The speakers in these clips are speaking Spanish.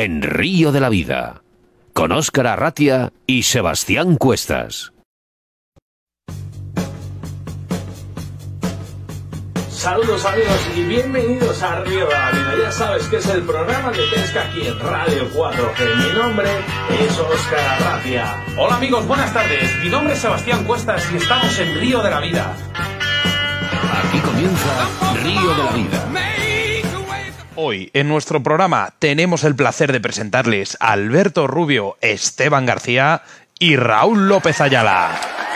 en Río de la Vida, con Óscar Arratia y Sebastián Cuestas. Saludos amigos y bienvenidos a Río de la Vida. Ya sabes que es el programa de pesca aquí en Radio 4G. Mi nombre es Óscar Arratia. Hola amigos, buenas tardes. Mi nombre es Sebastián Cuestas y estamos en Río de la Vida. Aquí comienza Río de la Vida. Hoy en nuestro programa tenemos el placer de presentarles a Alberto Rubio, Esteban García y Raúl López Ayala.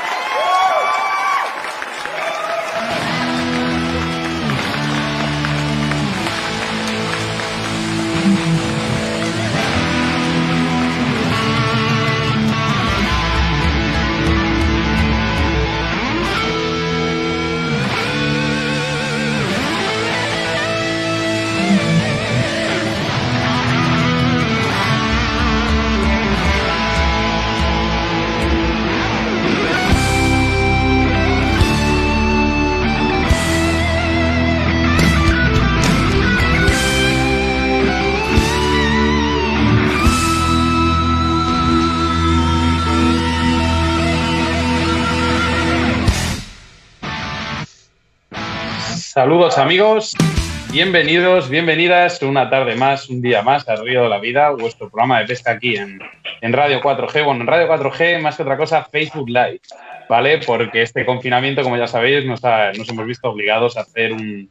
Saludos amigos, bienvenidos, bienvenidas una tarde más, un día más al Río de la Vida, vuestro programa de pesca aquí en, Radio 4G. Bueno, en Radio 4G, más que otra cosa, Facebook Live, ¿vale? Porque este confinamiento, como ya sabéis, nos, hemos visto obligados a hacer un,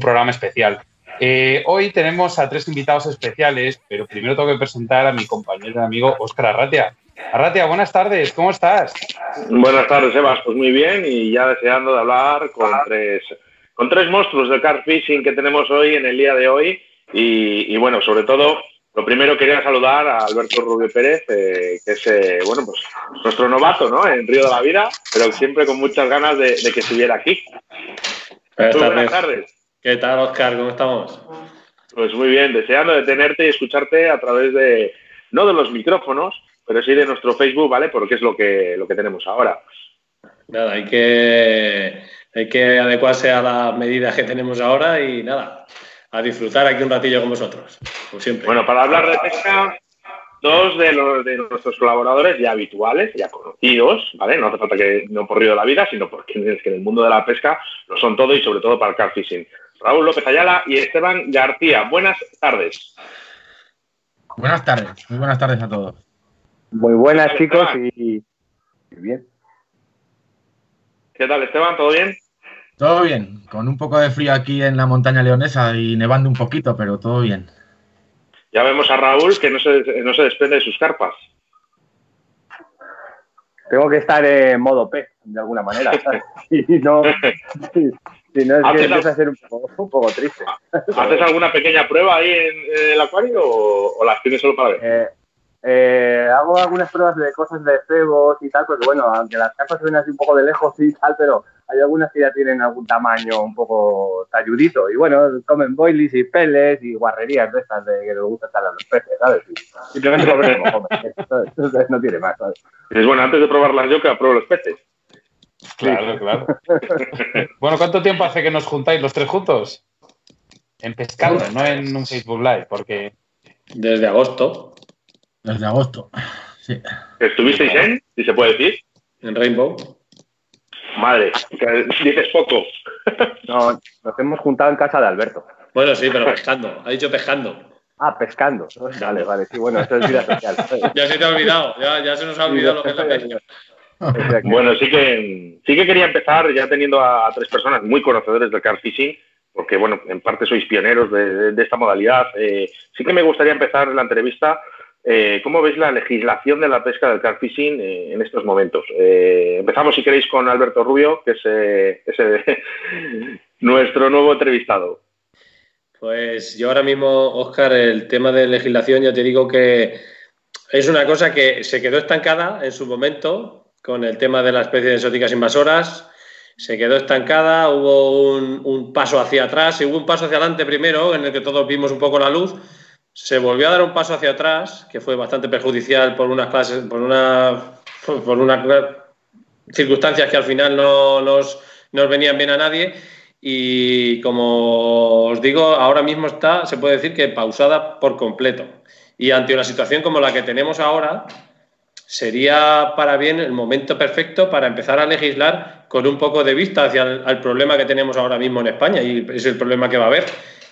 programa especial. Eh, hoy tenemos a tres invitados especiales, pero primero tengo que presentar a mi compañero y amigo Óscar Arratia. Arratia, buenas tardes, ¿cómo estás? Buenas tardes, Sebas, pues muy bien y ya deseando de hablar con tres con tres monstruos de car fishing que tenemos hoy en el día de hoy. Y, bueno, sobre todo, lo primero quería saludar a Alberto Rubio Pérez, eh, que es eh, bueno, pues nuestro novato ¿no? en Río de la Vida, pero siempre con muchas ganas de, que estuviera aquí. Buenas, tardes. ¿Qué tal, Oscar? ¿Cómo estamos? Pues muy bien, deseando de tenerte y escucharte a través de, no de los micrófonos, pero sí de nuestro Facebook, ¿vale? Porque es lo que, lo que tenemos ahora. Nada, hay que hay que adecuarse a las medidas que tenemos ahora y nada, a disfrutar aquí un ratillo con vosotros, como siempre. Bueno, para hablar de pesca, dos de, los, de nuestros colaboradores ya habituales, ya conocidos, ¿vale? No hace falta que no por río de la vida, sino porque es que en el mundo de la pesca lo son todo y sobre todo para el car fishing. Raúl López Ayala y Esteban García. Buenas tardes. Buenas tardes, muy buenas tardes a todos. Muy buenas chicos y bien. ¿Qué tal, Esteban? ¿Todo bien? Todo bien, con un poco de frío aquí en la montaña leonesa y nevando un poquito, pero todo bien. Ya vemos a Raúl que no se, no se desprende de sus carpas. Tengo que estar en modo P, de alguna manera. si no, si, no es que empieza a ser un poco, triste. ¿Haces alguna pequeña prueba ahí en, el acuario o, las tienes solo para ver? Eh, eh, hago algunas pruebas de cosas de cebos y tal, porque bueno, aunque las carpas ven así un poco de lejos y tal, pero hay algunas que ya tienen algún tamaño un poco talludito. Y bueno, comen boilies y peles y guarrerías de estas de que les gusta estar a los peces, ¿sabes? simplemente comen como comen. no tiene más, ¿sabes? Es bueno, antes de probar las yocas, pruebo los peces. Claro, claro. bueno, ¿cuánto tiempo hace que nos juntáis los tres juntos? En pescando, no en un Facebook Live, porque... Desde agosto. Desde agosto. Sí. ¿Estuvisteis en? Si se puede decir. En Rainbow. Madre, dices poco. no, nos hemos juntado en casa de Alberto. Bueno, sí, pero pescando. Ha dicho pescando. Ah, pescando. Vale, vale. Sí, bueno, esto es vida social. ya se te ha olvidado. Ya, ya se nos ha olvidado lo que es la pesca. Bueno, sí que, sí que quería empezar ya teniendo a, tres personas muy conocedores del car fishing, porque bueno, en parte sois pioneros de, esta modalidad. Eh, sí que me gustaría empezar la entrevista eh, ¿Cómo veis la legislación de la pesca del car fishing eh, en estos momentos? Eh, empezamos, si queréis, con Alberto Rubio, que es, nuestro nuevo entrevistado. Pues yo ahora mismo, Oscar, el tema de legislación, ya te digo que es una cosa que se quedó estancada en su momento con el tema de las especies exóticas invasoras. Se quedó estancada, hubo un, un paso hacia atrás y hubo un paso hacia adelante primero, en el que todos vimos un poco la luz se volvió a dar un paso hacia atrás, que fue bastante perjudicial por unas clases, por una, por unas circunstancias que al final no nos, venían bien a nadie. Y como os digo, ahora mismo está, se puede decir que pausada por completo. Y ante una situación como la que tenemos ahora, sería para bien el momento perfecto para empezar a legislar con un poco de vista hacia el problema que tenemos ahora mismo en España y es el problema que va a haber,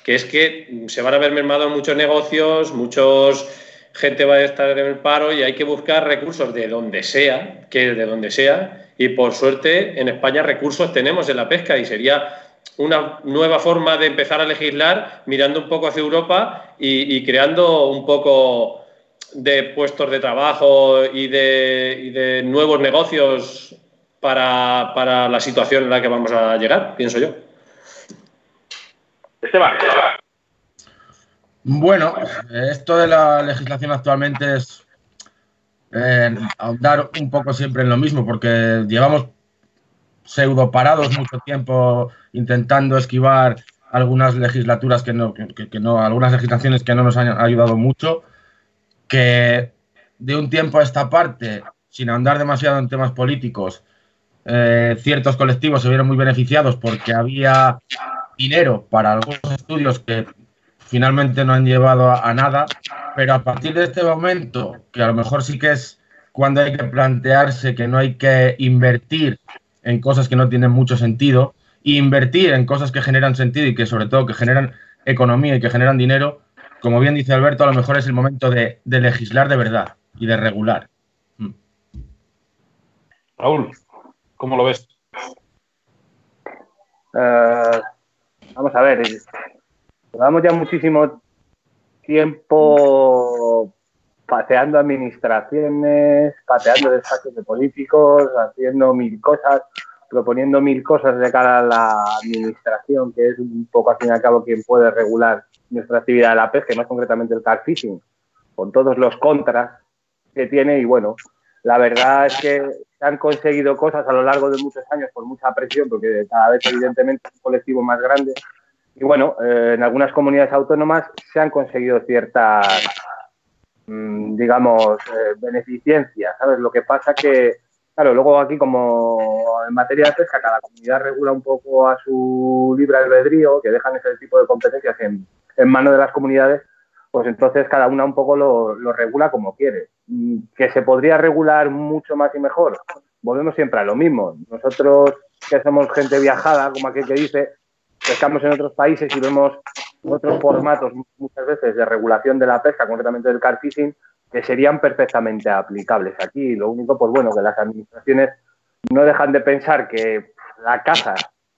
que es que se van a ver mermados muchos negocios, muchos gente va a estar en el paro y hay que buscar recursos de donde sea, que de donde sea, y por suerte en España recursos tenemos en la pesca y sería una nueva forma de empezar a legislar mirando un poco hacia Europa y, creando un poco de puestos de trabajo y de, nuevos negocios para, para, la situación en la que vamos a llegar, pienso yo. Esteban. Bueno, esto de la legislación actualmente es eh, ahondar un poco siempre en lo mismo, porque llevamos pseudo parados mucho tiempo intentando esquivar algunas legislaturas que no, que, no, algunas legislaciones que no nos han ayudado mucho, que de un tiempo a esta parte, sin ahondar demasiado en temas políticos, eh, ciertos colectivos se vieron muy beneficiados porque había dinero para algunos estudios que finalmente no han llevado a, nada, pero a partir de este momento, que a lo mejor sí que es cuando hay que plantearse que no hay que invertir en cosas que no tienen mucho sentido, e invertir en cosas que generan sentido y que sobre todo que generan economía y que generan dinero, como bien dice Alberto, a lo mejor es el momento de, legislar de verdad y de regular. Mm. Raúl, ¿cómo lo ves? Eh, vamos a ver, Llevamos ya muchísimo tiempo pateando administraciones, pateando despachos de políticos, haciendo mil cosas, proponiendo mil cosas de cara a la administración, que es un poco al fin y al cabo quien puede regular nuestra actividad de la pesca, más concretamente el car fishing, con todos los contras que tiene. Y bueno, la verdad es que se han conseguido cosas a lo largo de muchos años por mucha presión, porque cada vez evidentemente es un colectivo más grande y bueno, eh, en algunas comunidades autónomas se han conseguido ciertas, mm, digamos, eh, ¿sabes? Lo que pasa que, claro, luego aquí como en materia de pesca cada comunidad regula un poco a su libre albedrío, que dejan ese tipo de competencias en, en manos de las comunidades, pues entonces cada una un poco lo, regula como quiere. Mm, que se podría regular mucho más y mejor. Volvemos siempre a lo mismo. Nosotros que somos gente viajada, como aquel que dice, pescamos en otros países y vemos otros formatos muchas veces de regulación de la pesca, concretamente del car fishing, que serían perfectamente aplicables aquí. Lo único, pues bueno, que las administraciones no dejan de pensar que la caza,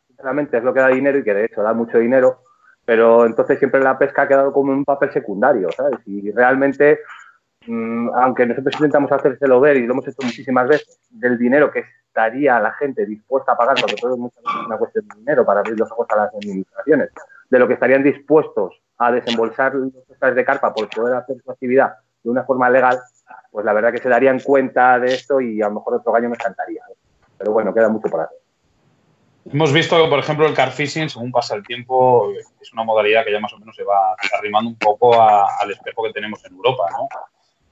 sinceramente, es lo que da dinero y que de hecho da mucho dinero, pero entonces siempre la pesca ha quedado como un papel secundario, ¿sabes? Y realmente, mm, aunque nosotros intentamos hacérselo ver y lo hemos hecho muchísimas veces, del dinero que estaría la gente dispuesta a pagar, porque todo es una cuestión de dinero para abrir los ojos a las administraciones, de lo que estarían dispuestos a desembolsar los pescadores de carpa por poder hacer su actividad de una forma legal, pues la verdad que se darían cuenta de esto y a lo mejor otro gallo me encantaría. Pero bueno, queda mucho por hacer. Hemos visto que, por ejemplo, el car fishing, según pasa el tiempo, es una modalidad que ya más o menos se va arrimando un poco al espejo que tenemos en Europa, ¿no?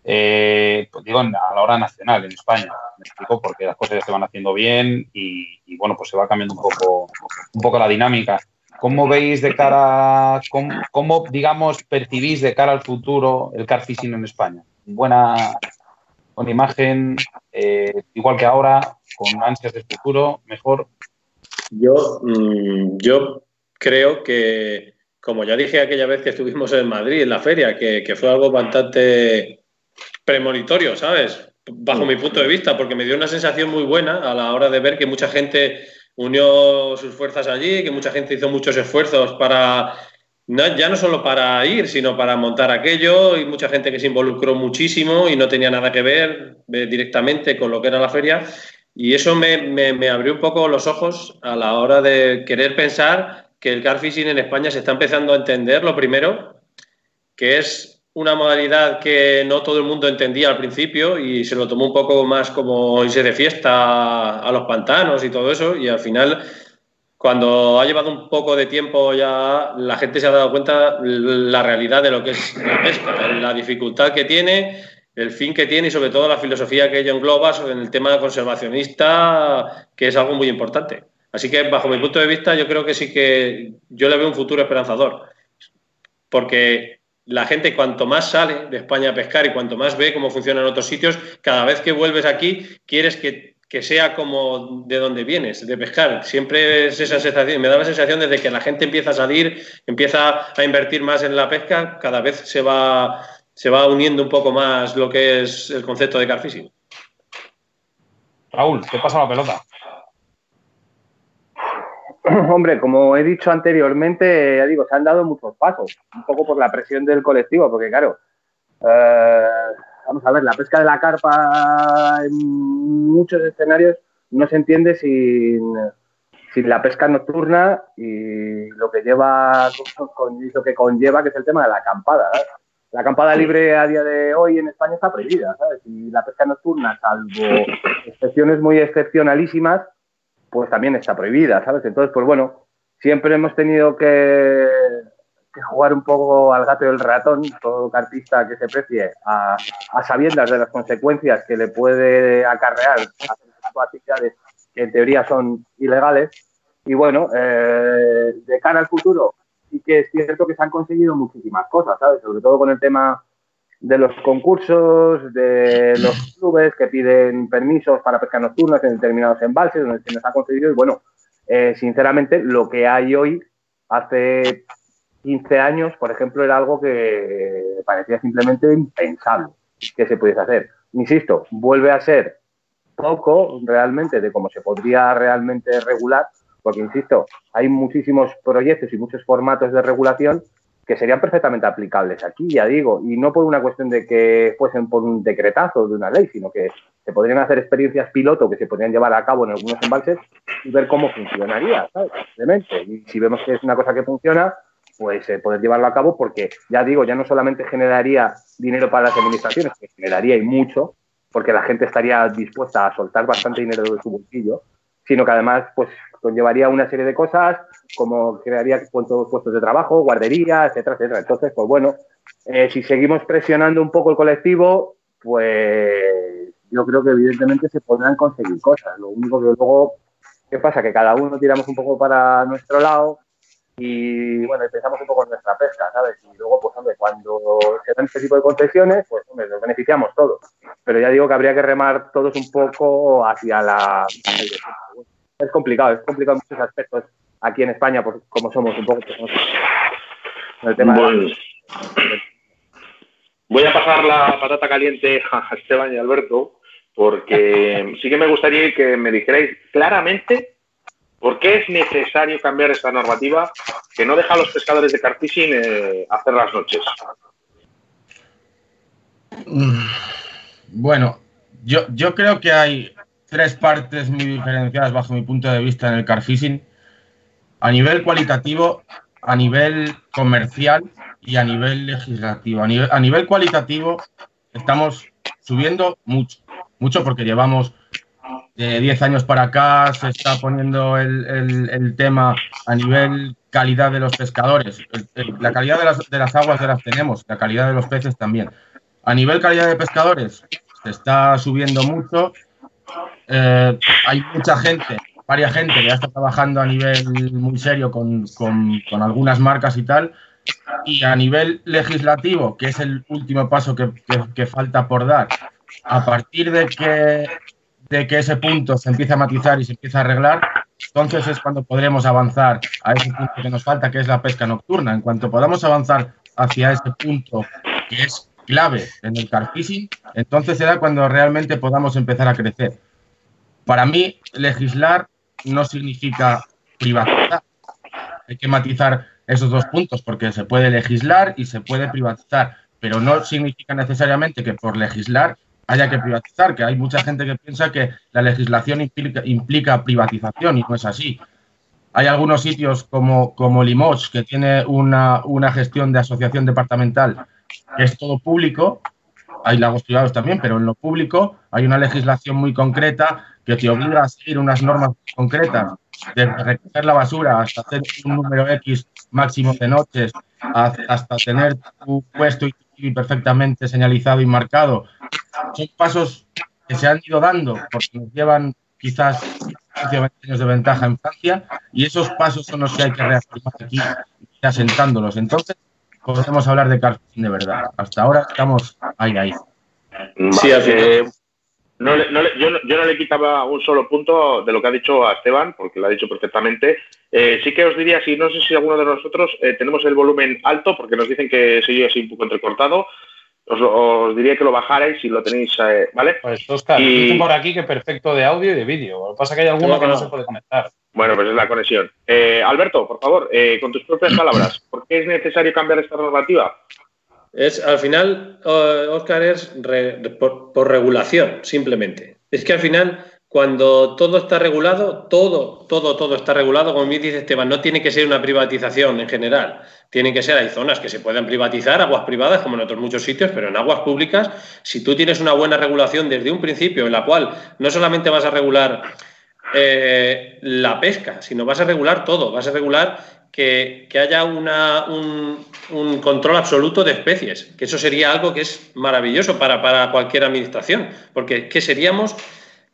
eh, pues digo, a la hora nacional en España. Me explico porque las cosas se van haciendo bien y, bueno, pues se va cambiando un poco, un poco la dinámica. ¿Cómo veis de cara, cómo, digamos, percibís de cara al futuro el car fishing en España? Buena, con imagen, eh, igual que ahora, con ansias de futuro, mejor. Yo, mm, yo creo que, como ya dije aquella vez que estuvimos en Madrid, en la feria, que, que fue algo bastante premonitorio, ¿sabes? Bajo mi punto de vista, porque me dio una sensación muy buena a la hora de ver que mucha gente unió sus fuerzas allí, que mucha gente hizo muchos esfuerzos para, ya no solo para ir, sino para montar aquello, y mucha gente que se involucró muchísimo y no tenía nada que ver eh, directamente con lo que era la feria. Y eso me, me, abrió un poco los ojos a la hora de querer pensar que el car fishing en España se está empezando a entender, lo primero, que es una modalidad que no todo el mundo entendía al principio y se lo tomó un poco más como irse de fiesta a los pantanos y todo eso. Y al final cuando ha llevado un poco de tiempo ya la gente se ha dado cuenta la realidad de lo que es la pesca, la dificultad que tiene, el fin que tiene y sobre todo la filosofía que ello engloba en el tema conservacionista, que es algo muy importante. Así que bajo mi punto de vista yo creo que sí que yo le veo un futuro esperanzador, porque la gente cuanto más sale de España a pescar y cuanto más ve cómo funciona en otros sitios, cada vez que vuelves aquí quieres que, sea como de donde vienes, de pescar. Siempre es esa sensación, me da la sensación desde que la gente empieza a salir, empieza a invertir más en la pesca, cada vez se va, se va uniendo un poco más lo que es el concepto de carfishing. Raúl, ¿qué pasa la pelota? Hombre, como he dicho anteriormente, ya digo, se han dado muchos pasos, un poco por la presión del colectivo, porque claro, eh, vamos a ver, la pesca de la carpa en muchos escenarios no se entiende sin, la pesca nocturna y lo que lleva con, lo que conlleva, que es el tema de la acampada. La acampada libre a día de hoy en España está prohibida, ¿sabes? Y la pesca nocturna, salvo excepciones muy excepcionalísimas, pues también está prohibida, ¿sabes? Entonces, pues bueno, siempre hemos tenido que, jugar un poco al gato y el ratón, todo cartista que se precie, a, sabiendas de las consecuencias que le puede acarrear a actividades que en teoría son ilegales. Y bueno, eh, de cara al futuro, sí que es cierto que se han conseguido muchísimas cosas, ¿sabes? Sobre todo con el tema de los concursos, de los clubes que piden permisos para pesca nocturna en determinados embalses donde se nos ha concedido. Y bueno, eh, sinceramente, lo que hay hoy, hace 15 años, por ejemplo, era algo que parecía simplemente impensable que se pudiese hacer. Insisto, vuelve a ser poco realmente de cómo se podría realmente regular, porque, insisto, hay muchísimos proyectos y muchos formatos de regulación que serían perfectamente aplicables aquí, ya digo, y no por una cuestión de que fuesen por un decretazo de una ley, sino que se podrían hacer experiencias piloto que se podrían llevar a cabo en algunos embalses y ver cómo funcionaría, ¿sabes? Simplemente. Y si vemos que es una cosa que funciona, pues eh, poder llevarlo a cabo porque, ya digo, ya no solamente generaría dinero para las administraciones, que generaría y mucho, porque la gente estaría dispuesta a soltar bastante dinero de su bolsillo, sino que además pues conllevaría una serie de cosas como crearía puestos de trabajo, guardería, etcétera, etcétera. Entonces, pues bueno, eh, si seguimos presionando un poco el colectivo, pues yo creo que evidentemente se podrán conseguir cosas. Lo único que luego, ¿qué pasa? Que cada uno tiramos un poco para nuestro lado y bueno, pensamos un poco en nuestra pesca, ¿sabes? Y luego, pues hombre, cuando se dan este tipo de concesiones, pues hombre, nos beneficiamos todos. Pero ya digo que habría que remar todos un poco hacia la es complicado, es complicado en muchos aspectos aquí en España, por como somos un poco. el tema Voy a pasar la patata caliente a Esteban y Alberto, porque sí que me gustaría que me dijerais claramente por qué es necesario cambiar esta normativa que no deja a los pescadores de carfishing eh, hacer las noches. Mm, bueno, yo, yo creo que hay tres partes muy diferenciadas bajo mi punto de vista en el car fishing. A nivel cualitativo, a nivel comercial y a nivel legislativo. A nivel, cualitativo estamos subiendo mucho, mucho porque llevamos de 10 años para acá, se está poniendo el, tema a nivel calidad de los pescadores. la calidad de las, de las aguas de las tenemos, la calidad de los peces también. A nivel calidad de pescadores, se está subiendo mucho eh, hay mucha gente, varias gente que ya está trabajando a nivel muy serio con, algunas marcas y tal. Y a nivel legislativo, que es el último paso que, falta por dar, a partir de que, de que ese punto se empiece a matizar y se empiece a arreglar, entonces es cuando podremos avanzar a ese punto que nos falta, que es la pesca nocturna. En cuanto podamos avanzar hacia ese punto que es clave en el carfishing, entonces será cuando realmente podamos empezar a crecer. Para mí, legislar no significa privatizar. Hay que matizar esos dos puntos porque se puede legislar y se puede privatizar, pero no significa necesariamente que por legislar haya que privatizar, que hay mucha gente que piensa que la legislación implica, privatización y no es así. Hay algunos sitios como, como Limoges que tiene una, una gestión de asociación departamental que es todo público, hay lagos privados también, pero en lo público hay una legislación muy concreta que te obliga a seguir unas normas concretas, de recoger la basura hasta hacer un número X máximo de noches, hasta tener tu puesto y perfectamente señalizado y marcado. Son pasos que se han ido dando porque nos llevan quizás 15 años de ventaja en Francia y esos pasos son los que hay que reafirmar aquí, asentándolos. Entonces, podemos hablar de carfishing de verdad. Hasta ahora estamos ahí, ahí. Sí, eh, no yo, no, yo, no, le quitaba un solo punto de lo que ha dicho a Esteban, porque lo ha dicho perfectamente. Eh, sí que os diría, si no sé si alguno de nosotros eh, tenemos el volumen alto, porque nos dicen que se oye así un poco entrecortado, os, diría que lo bajarais si lo tenéis, eh, ¿vale? Pues Oscar, y... por aquí que perfecto de audio y de vídeo. Lo que pasa es que hay alguno que no se puede conectar. Bueno, pues es la conexión. Alberto, por favor, con tus propias palabras, ¿por qué es necesario cambiar esta normativa? Es, al final, Oscar, es por, regulación, simplemente. Es que al final, cuando todo está regulado, todo, todo, todo está regulado, como bien dice Esteban, no tiene que ser una privatización en general. Tienen que ser, hay zonas que se puedan privatizar, aguas privadas, como en otros muchos sitios, pero en aguas públicas, si tú tienes una buena regulación desde un principio, en la cual no solamente vas a regular eh, la pesca, sino vas a regular todo, vas a regular que, haya un, control absoluto de especies, que eso sería algo que es maravilloso para, cualquier administración, porque ¿qué seríamos?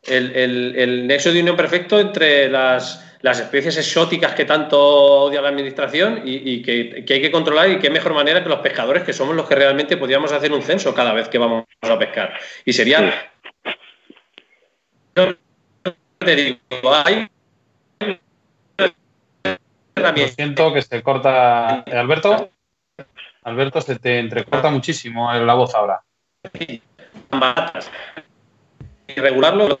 El, nexo de unión perfecto entre las, especies exóticas que tanto odia la administración y, que, hay que controlar y qué mejor manera que los pescadores, que somos los que realmente podríamos hacer un censo cada vez que vamos a pescar. Y sería... Te digo, hay lo siento que se corta. Alberto, Alberto, se te entrecorta muchísimo la voz ahora. ¿Y regularlo?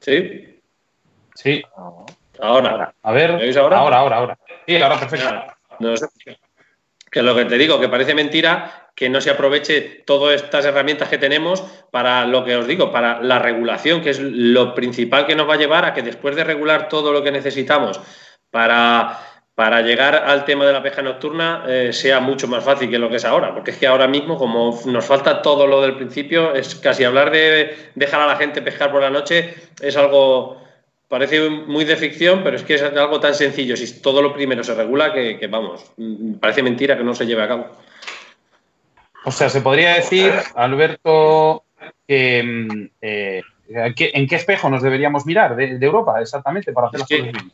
¿Sí? Sí. Ahora. A ver. ¿Me ahora? Ahora, ahora, ahora. Sí, ahora perfecto. No sé. Que lo que te digo, que parece mentira que no se aproveche todas estas herramientas que tenemos para lo que os digo, para la regulación, que es lo principal que nos va a llevar a que después de regular todo lo que necesitamos para para llegar al tema de la pesca nocturna eh, sea mucho más fácil que lo que es ahora, porque es que ahora mismo, como nos falta todo lo del principio, es casi hablar de dejar a la gente pescar por la noche es algo, parece muy de ficción, pero es que es algo tan sencillo, si todo lo primero se regula, que, vamos, mm, parece mentira que no se lleve a cabo. O sea, se podría decir, Alberto, que, mm, eh, ¿en qué espejo nos deberíamos mirar de, Europa exactamente para hacer las cosas bien?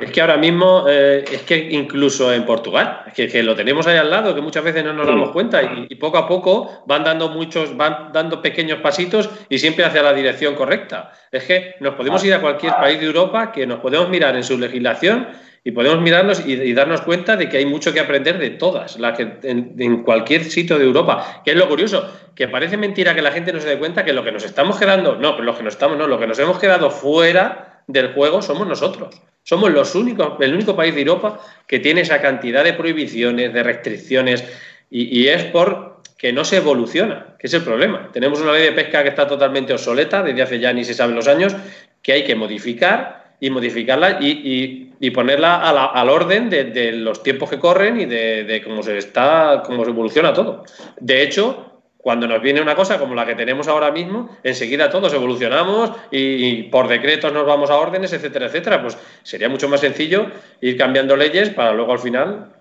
Es que ahora mismo, eh, es que incluso en Portugal, es que, lo tenemos ahí al lado, que muchas veces no nos damos cuenta y, poco a poco van dando muchos, van dando pequeños pasitos y siempre hacia la dirección correcta. Es que nos podemos ir a cualquier país de Europa que nos podemos mirar en su legislación y podemos mirarnos y, darnos cuenta de que hay mucho que aprender de todas, las que en, en, cualquier sitio de Europa. Que es lo curioso, que parece mentira que la gente no se dé cuenta que lo que nos estamos quedando, no, pero lo que nos estamos, no, lo que nos hemos quedado fuera del juego somos nosotros. Somos los únicos, el único país de Europa que tiene esa cantidad de prohibiciones, de restricciones, y, es por que no se evoluciona, que es el problema. Tenemos una ley de pesca que está totalmente obsoleta desde hace ya ni se saben los años, que hay que modificar y modificarla y, ponerla al orden de, los tiempos que corren y de, de, cómo se está, cómo se evoluciona todo. De hecho, cuando nos viene una cosa como la que tenemos ahora mismo, enseguida todos evolucionamos y, por decretos nos vamos a órdenes, etcétera, etcétera. Pues sería mucho más sencillo ir cambiando leyes para luego al final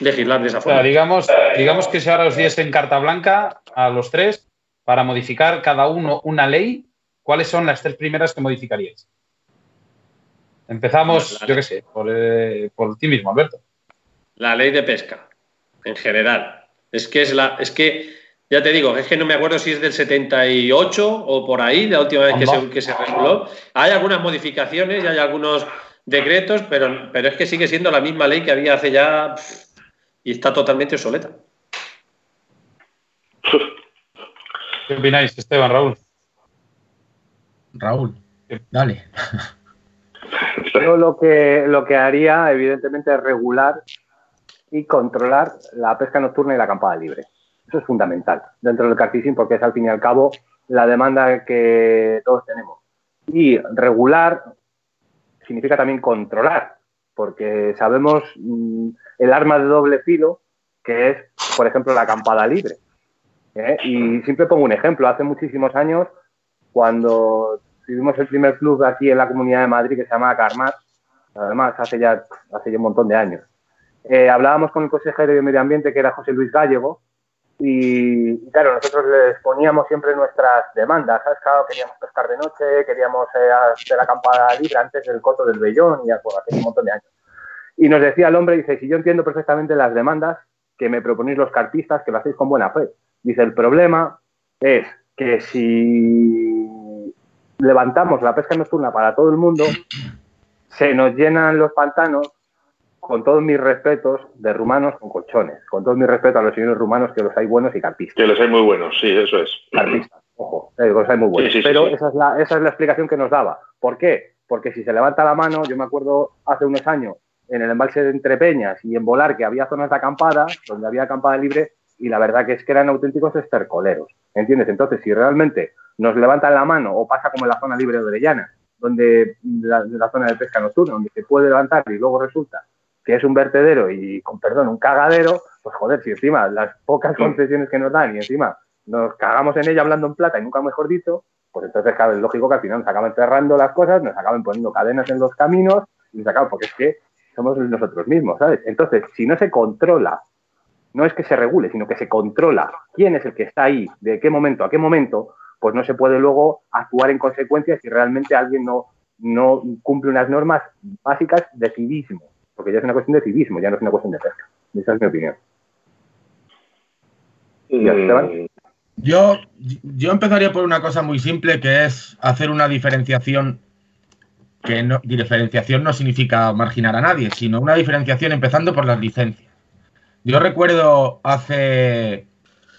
legislar de esa forma. digamos, digamos que si ahora os en carta blanca a los tres para modificar cada uno una ley, ¿cuáles son las tres primeras que modificaríais? Empezamos, yo qué sé, por, eh, por ti mismo, Alberto. La ley de pesca, en general. Es que es la, es que ya te digo, es que no me acuerdo si es del 78 o por ahí, la última vez que se, que se, reguló. Hay algunas modificaciones y hay algunos decretos, pero, pero es que sigue siendo la misma ley que había hace ya y está totalmente obsoleta. ¿Qué opináis, Esteban, Raúl? Raúl, dale. Yo lo que, lo que haría, evidentemente, es regular y controlar la pesca nocturna y la acampada libre. Eso es fundamental dentro del carfishing porque es al fin y al cabo la demanda que todos tenemos. Y regular significa también controlar, porque sabemos mm, el arma de doble filo que es, por ejemplo, la acampada libre. ¿eh? Y siempre pongo un ejemplo. Hace muchísimos años, cuando tuvimos el primer club aquí en la Comunidad de Madrid que se llama Carmat, además hace ya, hace ya un montón de años, eh, hablábamos con el consejero de Medio Ambiente, que era José Luis Gallego, y, claro, nosotros les poníamos siempre nuestras demandas, ¿sabes? Claro, queríamos pescar de noche, queríamos eh, hacer acampada libre antes del coto del Bellón y hace un montón de años. Y nos decía el hombre, dice, si yo entiendo perfectamente las demandas que me proponéis los carpistas, que lo hacéis con buena fe. Dice, el problema es que si levantamos la pesca nocturna para todo el mundo, se nos llenan los pantanos, con todos mis respetos, de rumanos con colchones. Con todos mis respetos a los señores rumanos, que los hay buenos y carpistas. Que los hay muy buenos, sí, eso es. Carpistas, ojo, eh, los hay muy buenos. Sí, sí, sí, Pero sí. Esa, es la, esa es la explicación que nos daba. ¿Por qué? Porque si se levanta la mano, yo me acuerdo hace unos años en el embalse de Entrepeñas y en Volar que había zonas de acampada, donde había acampada libre, y la verdad que es que eran auténticos estercoleros. ¿Entiendes? Entonces, si realmente nos levantan la mano o pasa como en la zona libre de Orellana, donde la, la zona de pesca nocturna, donde se puede levantar y luego resulta que es un vertedero y, con perdón, un cagadero, pues joder, si encima las pocas concesiones que nos dan y encima nos cagamos en ella hablando en plata y nunca mejor dicho, pues entonces claro, es lógico que al final nos acaban cerrando las cosas, nos acaban poniendo cadenas en los caminos y nos acaban, porque es que somos nosotros mismos, ¿sabes? Entonces, si no se controla, no es que se regule, sino que se controla quién es el que está ahí, de qué momento a qué momento, pues no se puede luego actuar en consecuencia si realmente alguien no, no cumple unas normas básicas de civismo, porque ya es una cuestión de civismo, ya no es una cuestión de pesca. Esa es mi opinión. Mm, Yo, yo empezaría por una cosa muy simple que es hacer una diferenciación que no, diferenciación no significa marginar a nadie, sino una diferenciación empezando por las licencias. Yo recuerdo hace,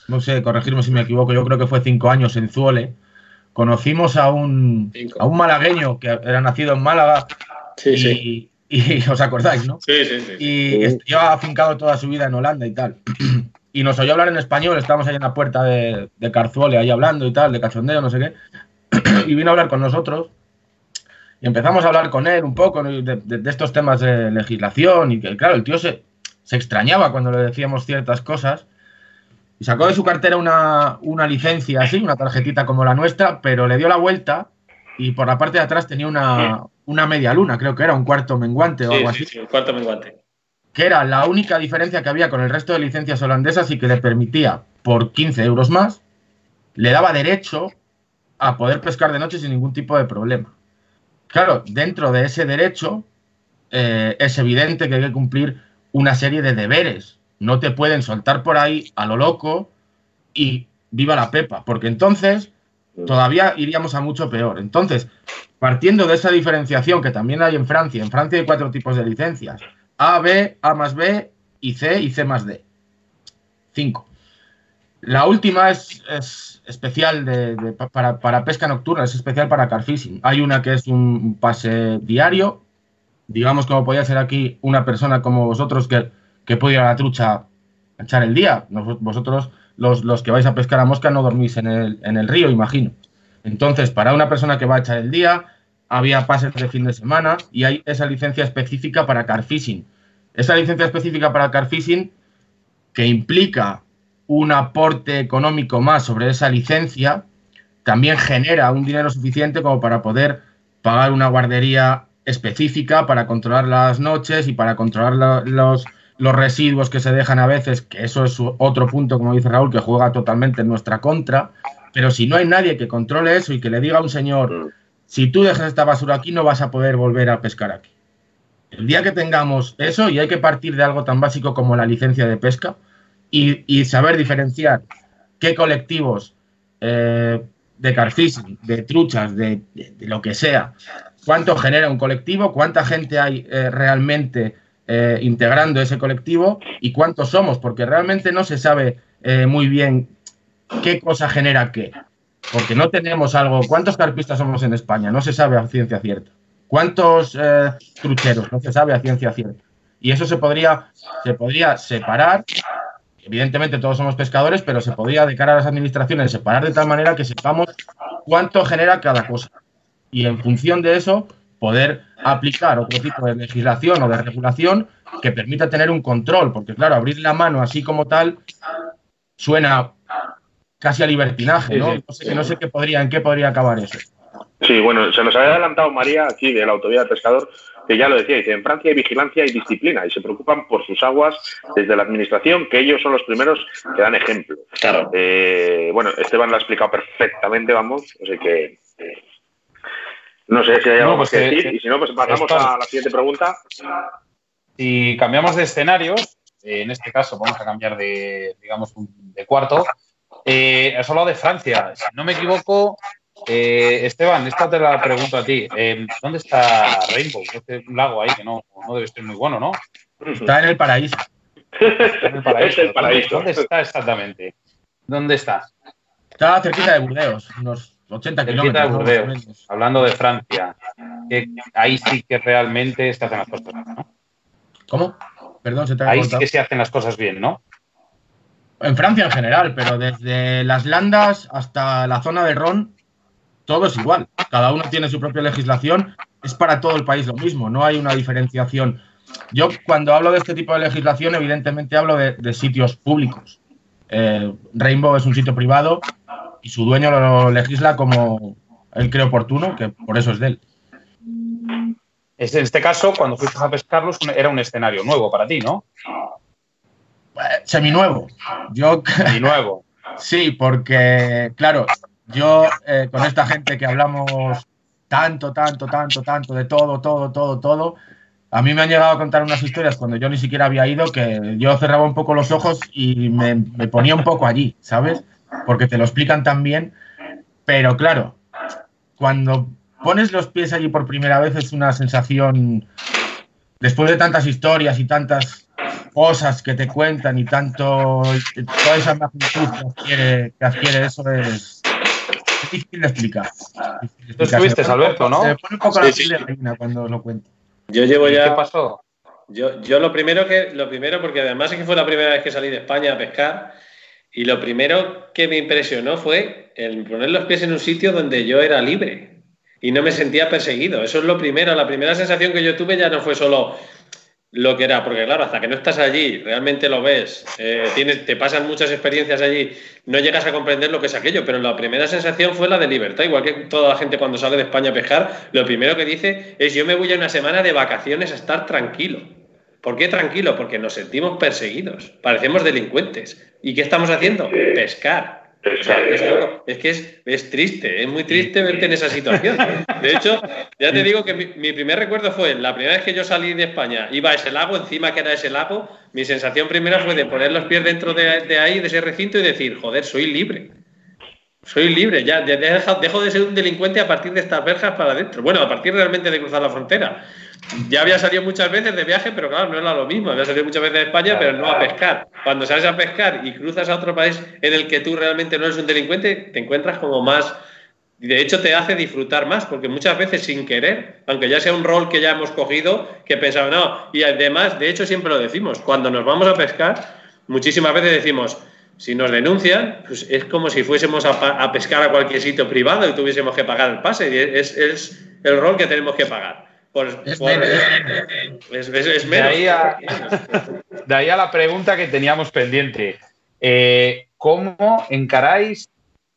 no sé, corregirme si me equivoco, yo creo que fue cinco años en Zuole, conocimos a un, a un malagueño que era nacido en Málaga Sí, y, sí. Y os acordáis, ¿no? Sí, sí, sí. y lleva afincado toda su vida en Holanda y tal. Y nos oyó hablar en español, estábamos ahí en la puerta de, de Carzuole, ahí hablando y tal, de cachondeo, no sé qué. Y vino a hablar con nosotros. Y empezamos a hablar con él un poco de, de- de estos temas de legislación. Y que, claro, el tío se, se extrañaba cuando le decíamos ciertas cosas. Y sacó de su cartera una, una licencia así, una tarjetita como la nuestra, pero le dio la vuelta y por la parte de atrás tenía una, una media luna, creo que era un cuarto menguante o Sí, algo sí, así sí, un cuarto menguante. que era la única diferencia que había con el resto de licencias holandesas y que le permitía, por 15 euros más, le daba derecho a poder pescar de noche sin ningún tipo de problema. Claro, dentro de ese derecho eh, es evidente que hay que cumplir una serie de deberes. No te pueden soltar por ahí a lo loco y viva la pepa, porque entonces todavía iríamos a mucho peor. Entonces, partiendo de esa diferenciación que también hay en Francia, en Francia hay cuatro tipos de licencias. A, B, A más B y C y C más D. Cinco. La última es, es especial de- para, para pesca nocturna, es especial para carfishing. Hay una que es un pase diario, digamos como podía ser aquí una persona como vosotros que, que puede ir a la trucha a echar el día. Vosotros, los, los que vais a pescar a mosca, no dormís en el, en el río, imagino. Entonces, para una persona que va a echar el día, había pases de fin de semana y hay esa licencia específica para carfishing. Esa licencia específica para carfishing que implica un aporte económico más sobre esa licencia, también genera un dinero suficiente como para poder pagar una guardería específica para controlar las noches y para controlar la- los, los residuos que se dejan a veces, que eso es otro punto, como dice Raúl, que juega totalmente en nuestra contra. Pero si no hay nadie que controle eso y que le diga a un señor, si tú dejas esta basura aquí, no vas a poder volver a pescar aquí. El día que tengamos eso, y hay que partir de algo tan básico como la licencia de pesca, y, y saber diferenciar qué colectivos eh, de carfishing, de truchas, de, de- de lo que sea, cuánto genera un colectivo, cuánta gente hay eh, realmente eh, integrando ese colectivo y cuántos somos, porque realmente no se sabe eh, muy bien qué cosa genera qué. Porque no tenemos algo. ¿Cuántos carpistas somos en España? No se sabe a ciencia cierta. ¿Cuántos eh, trucheros? No se sabe a ciencia cierta. Y eso se podría, se podría separar. Evidentemente todos somos pescadores, pero se podría de cara a las administraciones separar de tal manera que sepamos cuánto genera cada cosa. Y en función de eso, poder aplicar otro tipo de legislación o de regulación que permita tener un control. Porque claro, abrir la mano así como tal suena casi a libertinaje, ¿no? No sé, no sé qué podría, en qué podría acabar eso. Sí, bueno, se nos había adelantado María aquí de la autovía del pescador, que ya lo decía, dice, en Francia hay vigilancia y disciplina y se preocupan por sus aguas desde la administración, que ellos son los primeros que dan ejemplo. Claro. Eh, bueno, Esteban lo ha explicado perfectamente, vamos, así que eh, no sé si hay No, algo pues más que que- decir y si no, pues pasamos esto- a la siguiente pregunta. Si cambiamos de escenario, en este caso vamos a cambiar de, digamos, de cuarto. Eh, has hablado de Francia. Si no me equivoco, eh, Esteban, esta te la pregunto a ti. Eh, ¿Dónde está Rainbow? Es un lago ahí que no, no debe ser muy bueno, ¿no? Está en el paraíso. Está en el paraíso. Es el paraíso. ¿Dónde, dónde está exactamente? ¿Dónde está? Está cerquita de Burdeos, unos 80 Cerquita kilómetros. Hablando de Francia. que ahí sí que realmente se hacen las cosas, ¿no? ¿Cómo? Perdón, se te ha Ahí sí que se hacen las cosas bien, ¿no? En Francia en general, pero desde las Landas hasta la zona de Ron, todo es igual. Cada uno tiene su propia legislación. Es para todo el país lo mismo, no hay una diferenciación. Yo cuando hablo de este tipo de legislación, evidentemente hablo de, de sitios públicos. Eh, Rainbow es un sitio privado y su dueño lo legisla como él cree oportuno, que por eso es de él. En este caso, cuando fuiste a pescarlos, era un escenario nuevo para ti, ¿no? Eh, seminuevo. Yo Y nuevo. Sí, porque, claro, yo eh, con esta gente que hablamos tanto, tanto, tanto, tanto de todo, todo, todo, todo, a mí me han llegado a contar unas historias cuando yo ni siquiera había ido que yo cerraba un poco los ojos y me, me ponía un poco allí, ¿sabes? Porque te lo explican tan bien, pero claro, cuando pones los pies allí por primera vez es una sensación, después de tantas historias y tantas cosas que te cuentan y tanto toda esa magnitud que adquiere, que adquiere eso es, es difícil de explicar. Es difícil de Tú estuviste, pone Alberto, ¿no? Se pone un poco Sí, la sí. de gallina cuando lo cuento. Yo llevo ¿Y ya. ¿Qué pasó? Yo, yo lo primero que, lo primero, porque además es que fue la primera vez que salí de España a pescar, y lo primero que me impresionó fue el poner los pies en un sitio donde yo era libre y no me sentía perseguido. Eso es lo primero. La primera sensación que yo tuve ya no fue solo lo que era, porque claro, hasta que no estás allí, realmente lo ves, eh, tienes, te pasan muchas experiencias allí, no llegas a comprender lo que es aquello, pero la primera sensación fue la de libertad, igual que toda la gente cuando sale de España a pescar, lo primero que dice es yo me voy a una semana de vacaciones a estar tranquilo. ¿Por qué tranquilo? Porque nos sentimos perseguidos, parecemos delincuentes. ¿Y qué estamos haciendo? Pescar. O sea, es, que es, es triste, es muy triste verte en esa situación. De hecho, ya te digo que mi, mi primer recuerdo fue la primera vez que yo salí de España, iba a ese lago, encima que era ese lago, mi sensación primera fue de poner los pies dentro de, de ahí, de ese recinto y decir, joder, soy libre. Soy libre, ya, ya deja- dejo de ser un delincuente a partir de estas verjas para adentro. Bueno, a partir realmente de cruzar la frontera. Ya había salido muchas veces de viaje, pero claro, no era lo mismo. Había salido muchas veces de España, pero no a pescar. Cuando sales a pescar y cruzas a otro país en el que tú realmente no eres un delincuente, te encuentras como más. y De hecho, te hace disfrutar más, porque muchas veces sin querer, aunque ya sea un rol que ya hemos cogido, que pensaba, no. Y además, de hecho, siempre lo decimos, cuando nos vamos a pescar, muchísimas veces decimos, si nos denuncian, pues es como si fuésemos a, a pescar a cualquier sitio privado y tuviésemos que pagar el pase. Y es, es el rol que tenemos que pagar. Por, Es por- menos. es- es- es De ahí, a, de ahí a la pregunta que teníamos pendiente. Eh, ¿Cómo encaráis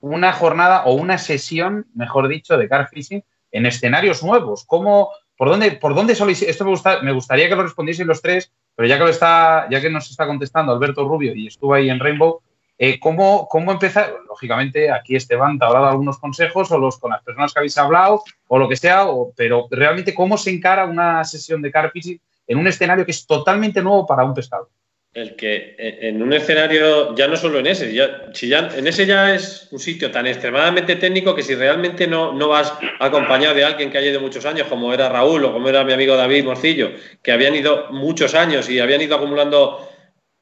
una jornada o una sesión, mejor dicho, de car fishing en escenarios nuevos? ¿Cómo, por, dónde, ¿Por dónde soléis? Esto me, gusta, me gustaría que lo respondieseis los tres, pero ya que, lo está, ya que nos está contestando Alberto Rubio y estuvo ahí en Rainbow, eh, ¿cómo, ¿cómo empezar? Lógicamente, aquí Esteban te habrá dado algunos consejos o los con las personas que habéis hablado o lo que sea, pero realmente, ¿cómo se encara una sesión de car fishing en un escenario que es totalmente nuevo para un pescado? El que eh, en un escenario, ya no solo en ese, si ya, en ese ya es un sitio tan extremadamente técnico que si realmente no, no vas acompañado de alguien que haya ido muchos años, como era Raúl o como era mi amigo David Morcillo, que habían ido muchos años y habían ido acumulando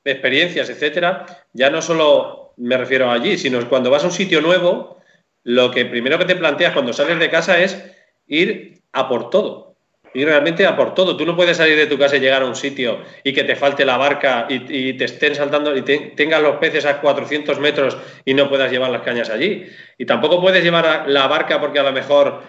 experiencias, etcétera, ya no solo me refiero allí, sino cuando vas a un sitio nuevo, lo que primero que te planteas cuando sales de casa es ir a por todo. Ir realmente a por todo. Tú no puedes salir de tu casa y llegar a un sitio y que te falte la barca y, te estén saltando y te- tengas los peces a 400 metros y no puedas llevar las cañas allí. Y tampoco puedes llevar la barca porque a lo mejor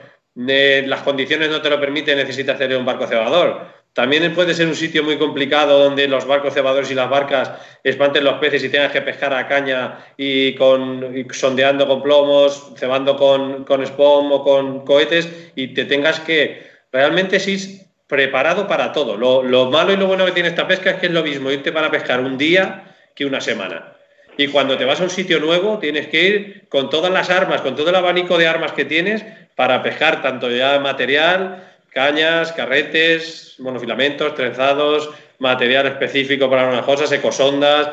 eh, las condiciones no te lo permiten, necesitas hacer un barco cebador. También puede ser un sitio muy complicado donde los barcos cebadores y las barcas espanten los peces y tengas que pescar a caña y, con, sondeando con plomos, cebando con, con o con cohetes y te tengas que realmente sí preparado para todo. Lo, lo malo y lo bueno que tiene esta pesca es que es lo mismo irte para pescar un día que una semana. Y cuando te vas a un sitio nuevo, tienes que ir con todas las armas, con todo el abanico de armas que tienes para pescar tanto ya material, cañas, carretes, monofilamentos, trenzados, material específico para unas cosas, ecosondas.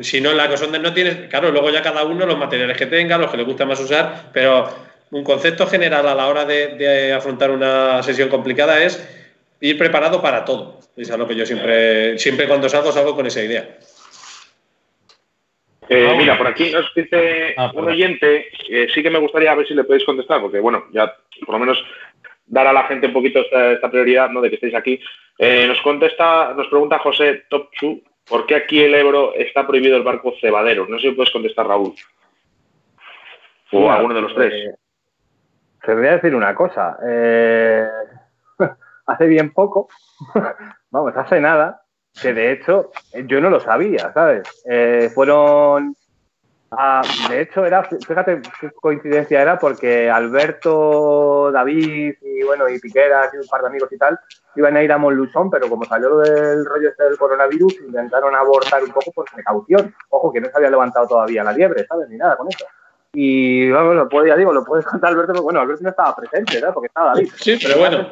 Si no, en la ecosonda no tienes. Claro, luego ya cada uno los materiales que tenga, los que le gusta más usar, pero un concepto general a la hora de, de afrontar una sesión complicada es ir preparado para todo. Es a lo que yo siempre, siempre cuando salgo, salgo con esa idea. Eh, mira, por aquí nos dice Ah, un oyente, eh, sí que me gustaría ver si le podéis contestar, porque bueno, ya por lo menos dar a la gente un poquito esta, esta prioridad, ¿no? De que estéis aquí. Eh, nos contesta, nos pregunta José Topchu, ¿por qué aquí el Ebro está prohibido el barco cebadero? No sé si puedes contestar, Raúl. O Mira, alguno de los tres. eh, te voy a decir una cosa. eh, hace bien poco, vamos, hace nada, que de hecho eh, yo no lo sabía, ¿sabes? Eh, fueron. A- de hecho, era, fíjate qué coincidencia era, porque Alberto, David y bueno, y Piqueras y un par de amigos y tal, iban a ir a Monlusón, pero como salió lo del rollo este del coronavirus, intentaron abortar un poco por precaución. Ojo, que no se había levantado todavía la liebre, ¿sabes? Ni nada con eso. Y vamos, lo puedo, ya digo, lo puedes contar Alberto, pero bueno, Alberto no estaba presente, ¿verdad? Porque estaba David. Sí, pero bueno.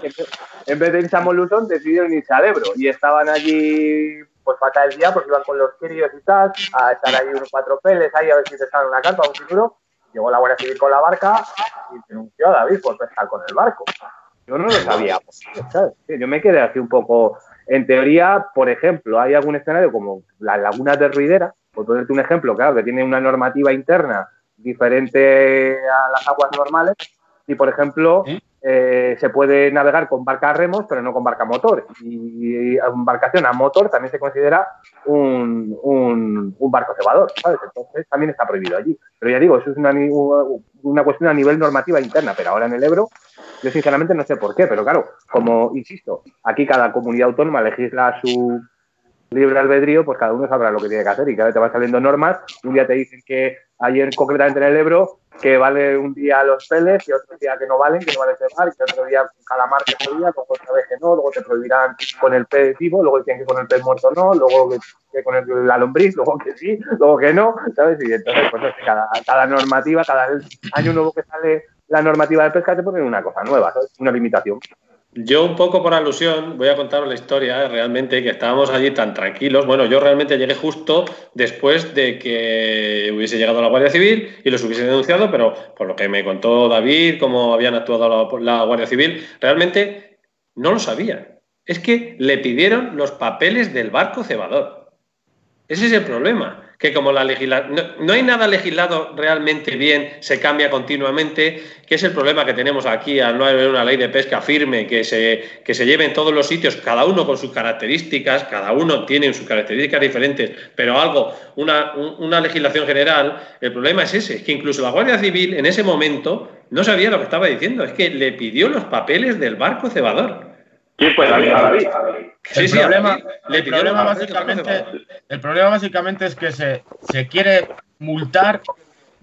En vez de irse a Molusón, decidieron irse al Ebro y estaban allí, pues el día, porque iban con los críos y tal, a estar ahí unos cuatro peles, ahí a ver si te sale una carpa, un figuro. Llegó la Guardia Civil con la barca y denunció a David por pescar con el barco. Yo no lo sabía, ¿sabes? Sí, Yo me quedé así un poco. En teoría, por ejemplo, hay algún escenario como la laguna de Ruidera, por ponerte un ejemplo, claro, que tiene una normativa interna diferente a las aguas normales. Y, por ejemplo, ¿Eh? Eh, se puede navegar con barca a remos, pero no con barca a motor. Y embarcación a motor también se considera un, un, barco cebador, ¿sabes? Entonces también está prohibido allí. Pero ya digo, eso es una, una cuestión a nivel normativa interna, pero ahora en el Ebro, yo sinceramente no sé por qué, pero claro, como insisto, aquí cada comunidad autónoma legisla su libre albedrío, pues cada uno sabrá lo que tiene que hacer y cada vez te van saliendo normas. Un día te dicen que ayer concretamente en el Ebro que vale un día los peles y otro día que no valen, que no vale cebar, que otro día calamar que podía, luego otra vez que no, luego te prohibirán con el pez vivo, luego dicen que con el pez muerto no, luego que, con el, la lombriz, luego que sí, luego que no, ¿sabes? Y entonces, pues cada, cada normativa, cada año nuevo que sale la normativa de pesca te ponen una cosa nueva, ¿sabes? Una limitación. Yo un poco por alusión voy a contaros la historia, eh, realmente, que estábamos allí tan tranquilos. Bueno, yo realmente llegué justo después de que hubiese llegado la Guardia Civil y los hubiese denunciado, pero por lo que me contó David, cómo habían actuado la, la Guardia Civil, realmente no lo sabía. Es que le pidieron los papeles del barco cebador. Ese es el problema. Que como la legislación. No, no, hay nada legislado realmente bien, se cambia continuamente, que es el problema que tenemos aquí al no haber una ley de pesca firme, que se, que se lleve en todos los sitios, cada uno con sus características, cada uno tiene sus características diferentes, pero algo, una, una legislación general. El problema es ese, es que incluso la Guardia Civil en ese momento no sabía lo que estaba diciendo, es que le pidió los papeles del barco cebador. ¿Quién fue David? David. Sí, el, sí, problema, el, problema básicamente, el problema básicamente es que se, se quiere multar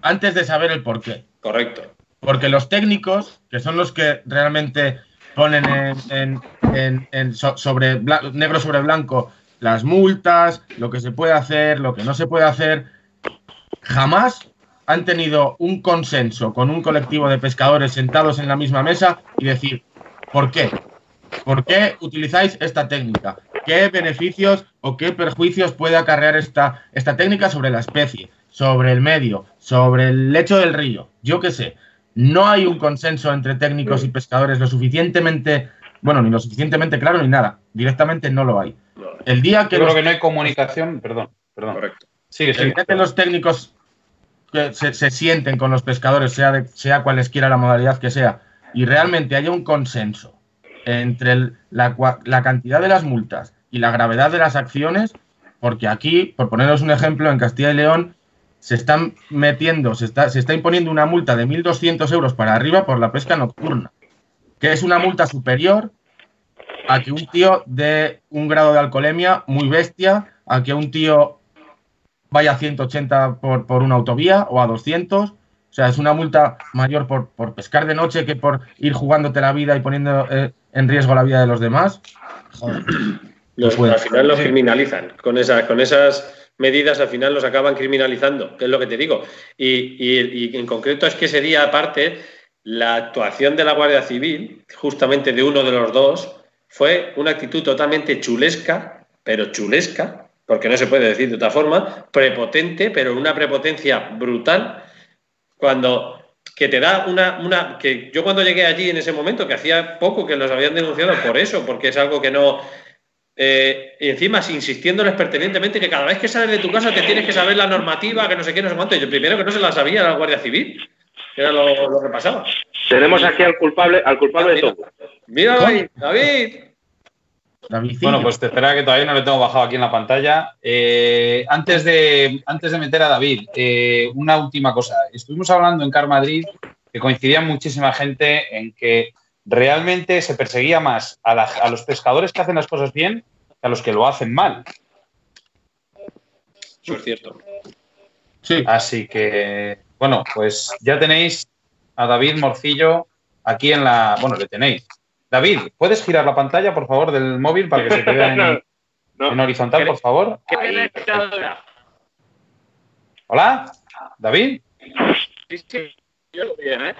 antes de saber el porqué. Correcto. Porque los técnicos, que son los que realmente ponen en, en, en, en so, sobre negro sobre blanco las multas, lo que se puede hacer, lo que no se puede hacer, jamás han tenido un consenso con un colectivo de pescadores sentados en la misma mesa y decir, ¿por qué? ¿Por qué utilizáis esta técnica? ¿Qué beneficios o qué perjuicios puede acarrear esta, esta técnica sobre la especie, sobre el medio, sobre el lecho del río? Yo qué sé. No hay un consenso entre técnicos y pescadores lo suficientemente, bueno, ni lo suficientemente claro ni nada. Directamente no lo hay. El día que Yo los, creo que no hay comunicación, perdón, perdón. Correcto. Sigue. El día que los técnicos que se, se, sienten con los pescadores, sea, de, sea cualesquiera la modalidad que sea, y realmente haya un consenso entre el, la, la, cantidad de las multas y la gravedad de las acciones, porque aquí, por poneros un ejemplo, en Castilla y León se están metiendo, se está, se está imponiendo una multa de 1.200 euros para arriba por la pesca nocturna, que es una multa superior a que un tío de un grado de alcoholemia muy bestia, a que un tío vaya a 180 por, por una autovía o a 200. O sea, es una multa mayor por, pescar de noche que por ir jugándote la vida y poniendo eh, en riesgo la vida de los demás. Joder. Los, al final los criminalizan. Con, esa, con esas medidas al final los acaban criminalizando, que es lo que te digo. Y, y, y en concreto es que ese día, aparte, la actuación de la Guardia Civil, justamente de uno de los dos, fue una actitud totalmente chulesca pero chulesca, porque no se puede decir de otra forma, prepotente, pero una prepotencia brutal, cuando que te da una, una, que yo cuando llegué allí en ese momento, que hacía poco que los habían denunciado por eso, porque es algo que no, eh, y encima insistiéndoles pertinentemente que cada vez que sales de tu casa te tienes que saber la normativa, que no sé qué, no sé cuánto. Y yo primero que no se la sabía era la Guardia Civil, que era lo, que pasaba. Tenemos aquí al culpable, al culpable de todo. Mira, David, Bueno, pues te espera que todavía no le tengo bajado aquí en la pantalla. Eh, antes, de, antes de meter a David, eh, una última cosa. Estuvimos hablando en Car Madrid que coincidía muchísima gente en que realmente se perseguía más a, a, los pescadores que hacen las cosas bien que a los que lo hacen mal. Eso es cierto. Sí. Así que, bueno, pues ya tenéis a David Morcillo aquí en la. Bueno, le tenéis. David, ¿puedes girar la pantalla, por favor, del móvil para que se te vea en, horizontal, por favor? Hola, David. Sí, sí, yo bien, ¿eh?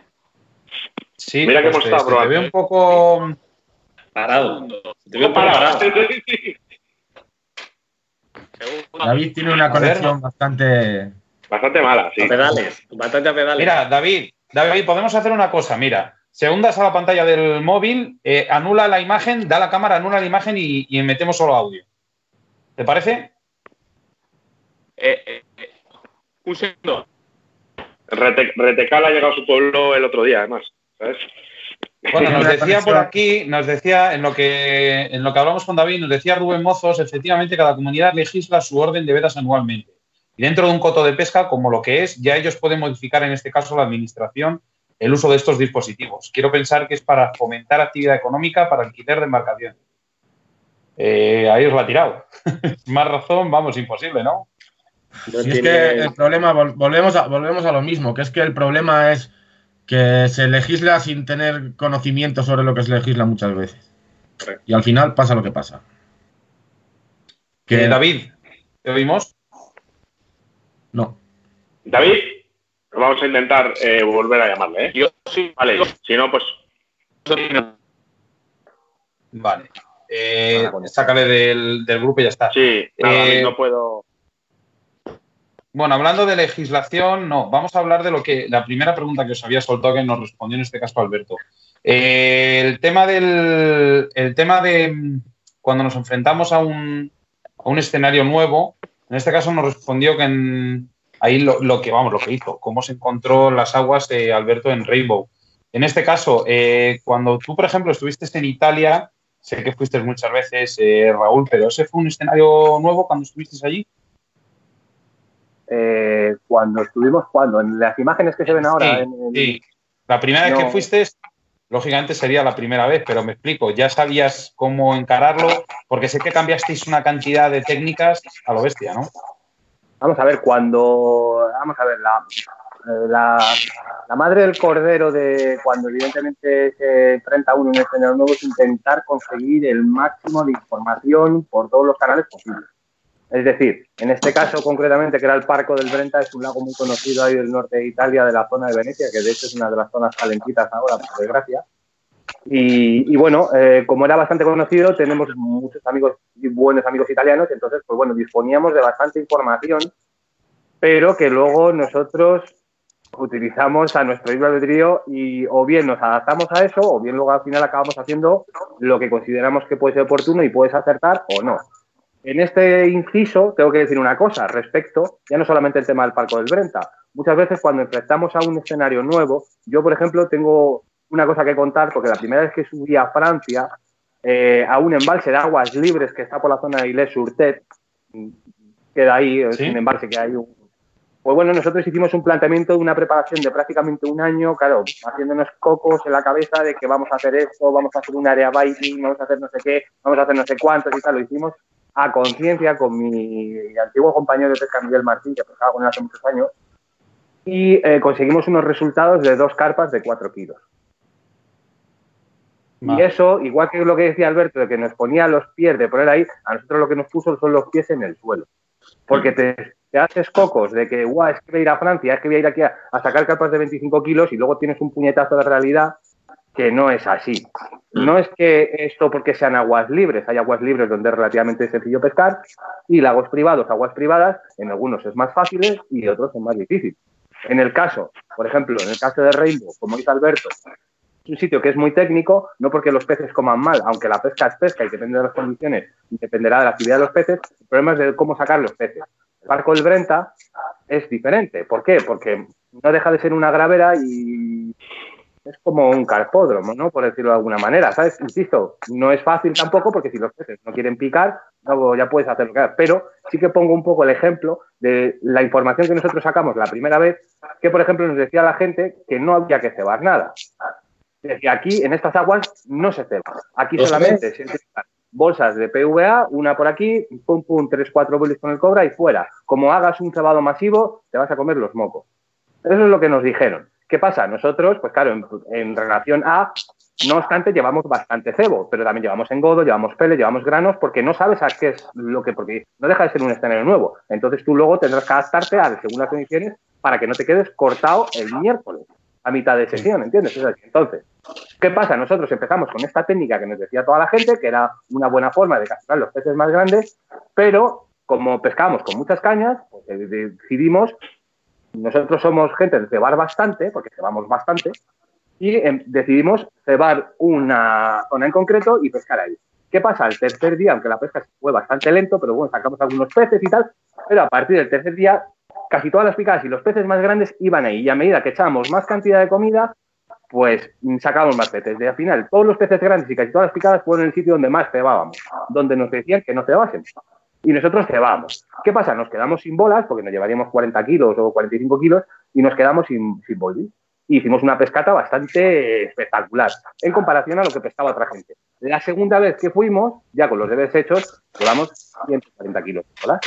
Sí, Mira que hemos estado probando. Te veo un poco parado. Te veo parado. David tiene una conexión bastante. Bastante mala, sí. A pedales, bastante a pedales. Mira, David, David, podemos hacer una cosa. Mira, se hundas a la pantalla del móvil, eh, anula la imagen, da la cámara, anula la imagen y, metemos solo audio. ¿Te parece? Eh, eh, un segundo. Retecal ha llegado a su pueblo el otro día, además. Bueno, nos decía por aquí, nos decía en lo que en lo que hablamos con David, nos decía Rubén Mozos, efectivamente cada comunidad legisla su orden de vedas anualmente. Y dentro de un coto de pesca, como lo que es, ya ellos pueden modificar en este caso la administración el uso de estos dispositivos. Quiero pensar que es para fomentar actividad económica para alquiler de embarcación. Eh, ahí os lo ha tirado. Más razón, vamos, imposible, ¿no? es que el problema, volvemos a, volvemos a lo mismo, que es que el problema es que se legisla sin tener conocimiento sobre lo que se legisla muchas veces. Y al final pasa lo que pasa. Que... David, ¿te oímos? No. David, vamos a intentar eh, volver a llamarle, ¿eh? Yo sí. Vale, si no, pues. Vale. Eh, sácale del, grupo y ya está. Sí, nada, eh, no puedo. Bueno, hablando de legislación, no, vamos a hablar de lo que la primera pregunta que os había soltado que nos respondió en este caso Alberto. Eh, el tema del el tema de mm, cuando nos enfrentamos a un, a un escenario nuevo, en este caso nos respondió que en, ahí lo, que vamos, lo que hizo, cómo se encontró las aguas de Alberto en Rainbow. En este caso, eh, cuando tú, por ejemplo, estuviste en Italia, sé que fuiste muchas veces, eh, Raúl, pero ese fue un escenario nuevo cuando estuviste allí. Eh, cuando estuvimos, cuando en las imágenes que se ven ahora. Sí, La primera vez que fuiste, lógicamente sería la primera vez, pero me explico, ya sabías cómo encararlo, porque sé que cambiasteis una cantidad de técnicas a lo bestia, ¿no? Vamos a ver, cuando. Vamos a ver, la, la, la, madre del cordero de cuando evidentemente se enfrenta uno en un escenario nuevo es intentar conseguir el máximo de información por todos los canales posibles. Es decir, en este caso concretamente, que era el Parco del Brenta, es un lago muy conocido ahí del norte de Italia, de la zona de Venecia, que de hecho es una de las zonas calentitas ahora, por desgracia. Y, bueno, eh, como era bastante conocido, tenemos muchos amigos y buenos amigos italianos, entonces, pues bueno, disponíamos de bastante información, pero que luego nosotros utilizamos a nuestro de albedrío y o bien nos adaptamos a eso, o bien luego al final acabamos haciendo lo que consideramos que puede ser oportuno y puedes acertar o no. En este inciso tengo que decir una cosa respecto, ya no solamente el tema del palco del Brenta. Muchas veces cuando enfrentamos a un escenario nuevo, yo por ejemplo tengo una cosa que contar, porque la primera vez que subí a Francia, eh, a un embalse de aguas libres que está por la zona de Illes-sur-Tet, queda ahí, es un embalse que hay un... Pues bueno, nosotros hicimos un planteamiento de una preparación de prácticamente un año, claro, haciéndonos cocos en la cabeza de que vamos a hacer esto, vamos a hacer un área biking, vamos a hacer no sé qué, vamos a hacer no sé cuántos y tal, lo hicimos a conciencia con mi antiguo compañero de pesca Miguel Martín, que pescaba con él hace muchos años, y eh, conseguimos unos resultados de dos carpas de cuatro kilos. Y eso, igual que lo que decía Alberto, de que nos ponía los pies de poner ahí, a nosotros lo que nos puso son los pies en el suelo. Porque te, haces cocos de que, guau, es que voy a ir a Francia, es que voy a ir aquí a, sacar carpas de 25 kilos y luego tienes un puñetazo de realidad que no es así. No es que esto porque sean aguas libres, hay aguas libres donde es relativamente sencillo pescar y lagos privados, aguas privadas, en algunos es más fácil y otros es más difícil. En el caso, por ejemplo, en el caso de Rainbow, como dice Alberto, un sitio que es muy técnico, no porque los peces coman mal, aunque la pesca es pesca y depende de las condiciones dependerá de la actividad de los peces, el problema es de cómo sacar los peces. El barco del Brenta es diferente. ¿Por qué? Porque no deja de ser una gravera y es como un carpódromo, ¿no? Por decirlo de alguna manera, ¿sabes? Insisto, no es fácil tampoco porque si los peces no quieren picar, luego ya puedes hacer lo que hagas. Pero sí que pongo un poco el ejemplo de la información que nosotros sacamos la primera vez, que por ejemplo nos decía la gente que no había que cebar nada. Decía, aquí en estas aguas no se ceba. Aquí solamente se bolsas de PVA, una por aquí, pum, pum, tres, cuatro bolis con el cobra y fuera. Como hagas un cebado masivo, te vas a comer los mocos. Eso es lo que nos dijeron. ¿Qué pasa? Nosotros, pues claro, en, relación a, no obstante, llevamos bastante cebo, pero también llevamos engodo, llevamos pele, llevamos granos, porque no sabes a qué es lo que, porque no deja de ser un escenario nuevo. Entonces tú luego tendrás que adaptarte a según las condiciones para que no te quedes cortado el miércoles a mitad de sesión, ¿entiendes? Entonces, ¿qué pasa? Nosotros empezamos con esta técnica que nos decía toda la gente, que era una buena forma de capturar los peces más grandes, pero como pescamos con muchas cañas, pues decidimos, nosotros somos gente de cebar bastante, porque cebamos bastante, y em, decidimos cebar una zona en concreto y pescar ahí. ¿Qué pasa? El tercer día, aunque la pesca fue bastante lento, pero bueno, sacamos algunos peces y tal, pero a partir del tercer día casi todas las picadas y los peces más grandes iban ahí. Y a medida que echábamos más cantidad de comida, pues sacábamos más peces. De al final, todos los peces grandes y casi todas las picadas fueron el sitio donde más cebábamos, donde nos decían que no cebasen. Y nosotros cebábamos. ¿Qué pasa? Nos quedamos sin bolas, porque nos llevaríamos 40 kilos o 45 kilos, y nos quedamos sin, sin y hicimos una pescata bastante espectacular en comparación a lo que pescaba otra gente. La segunda vez que fuimos, ya con los deberes hechos, llevamos 140 kilos de bolas.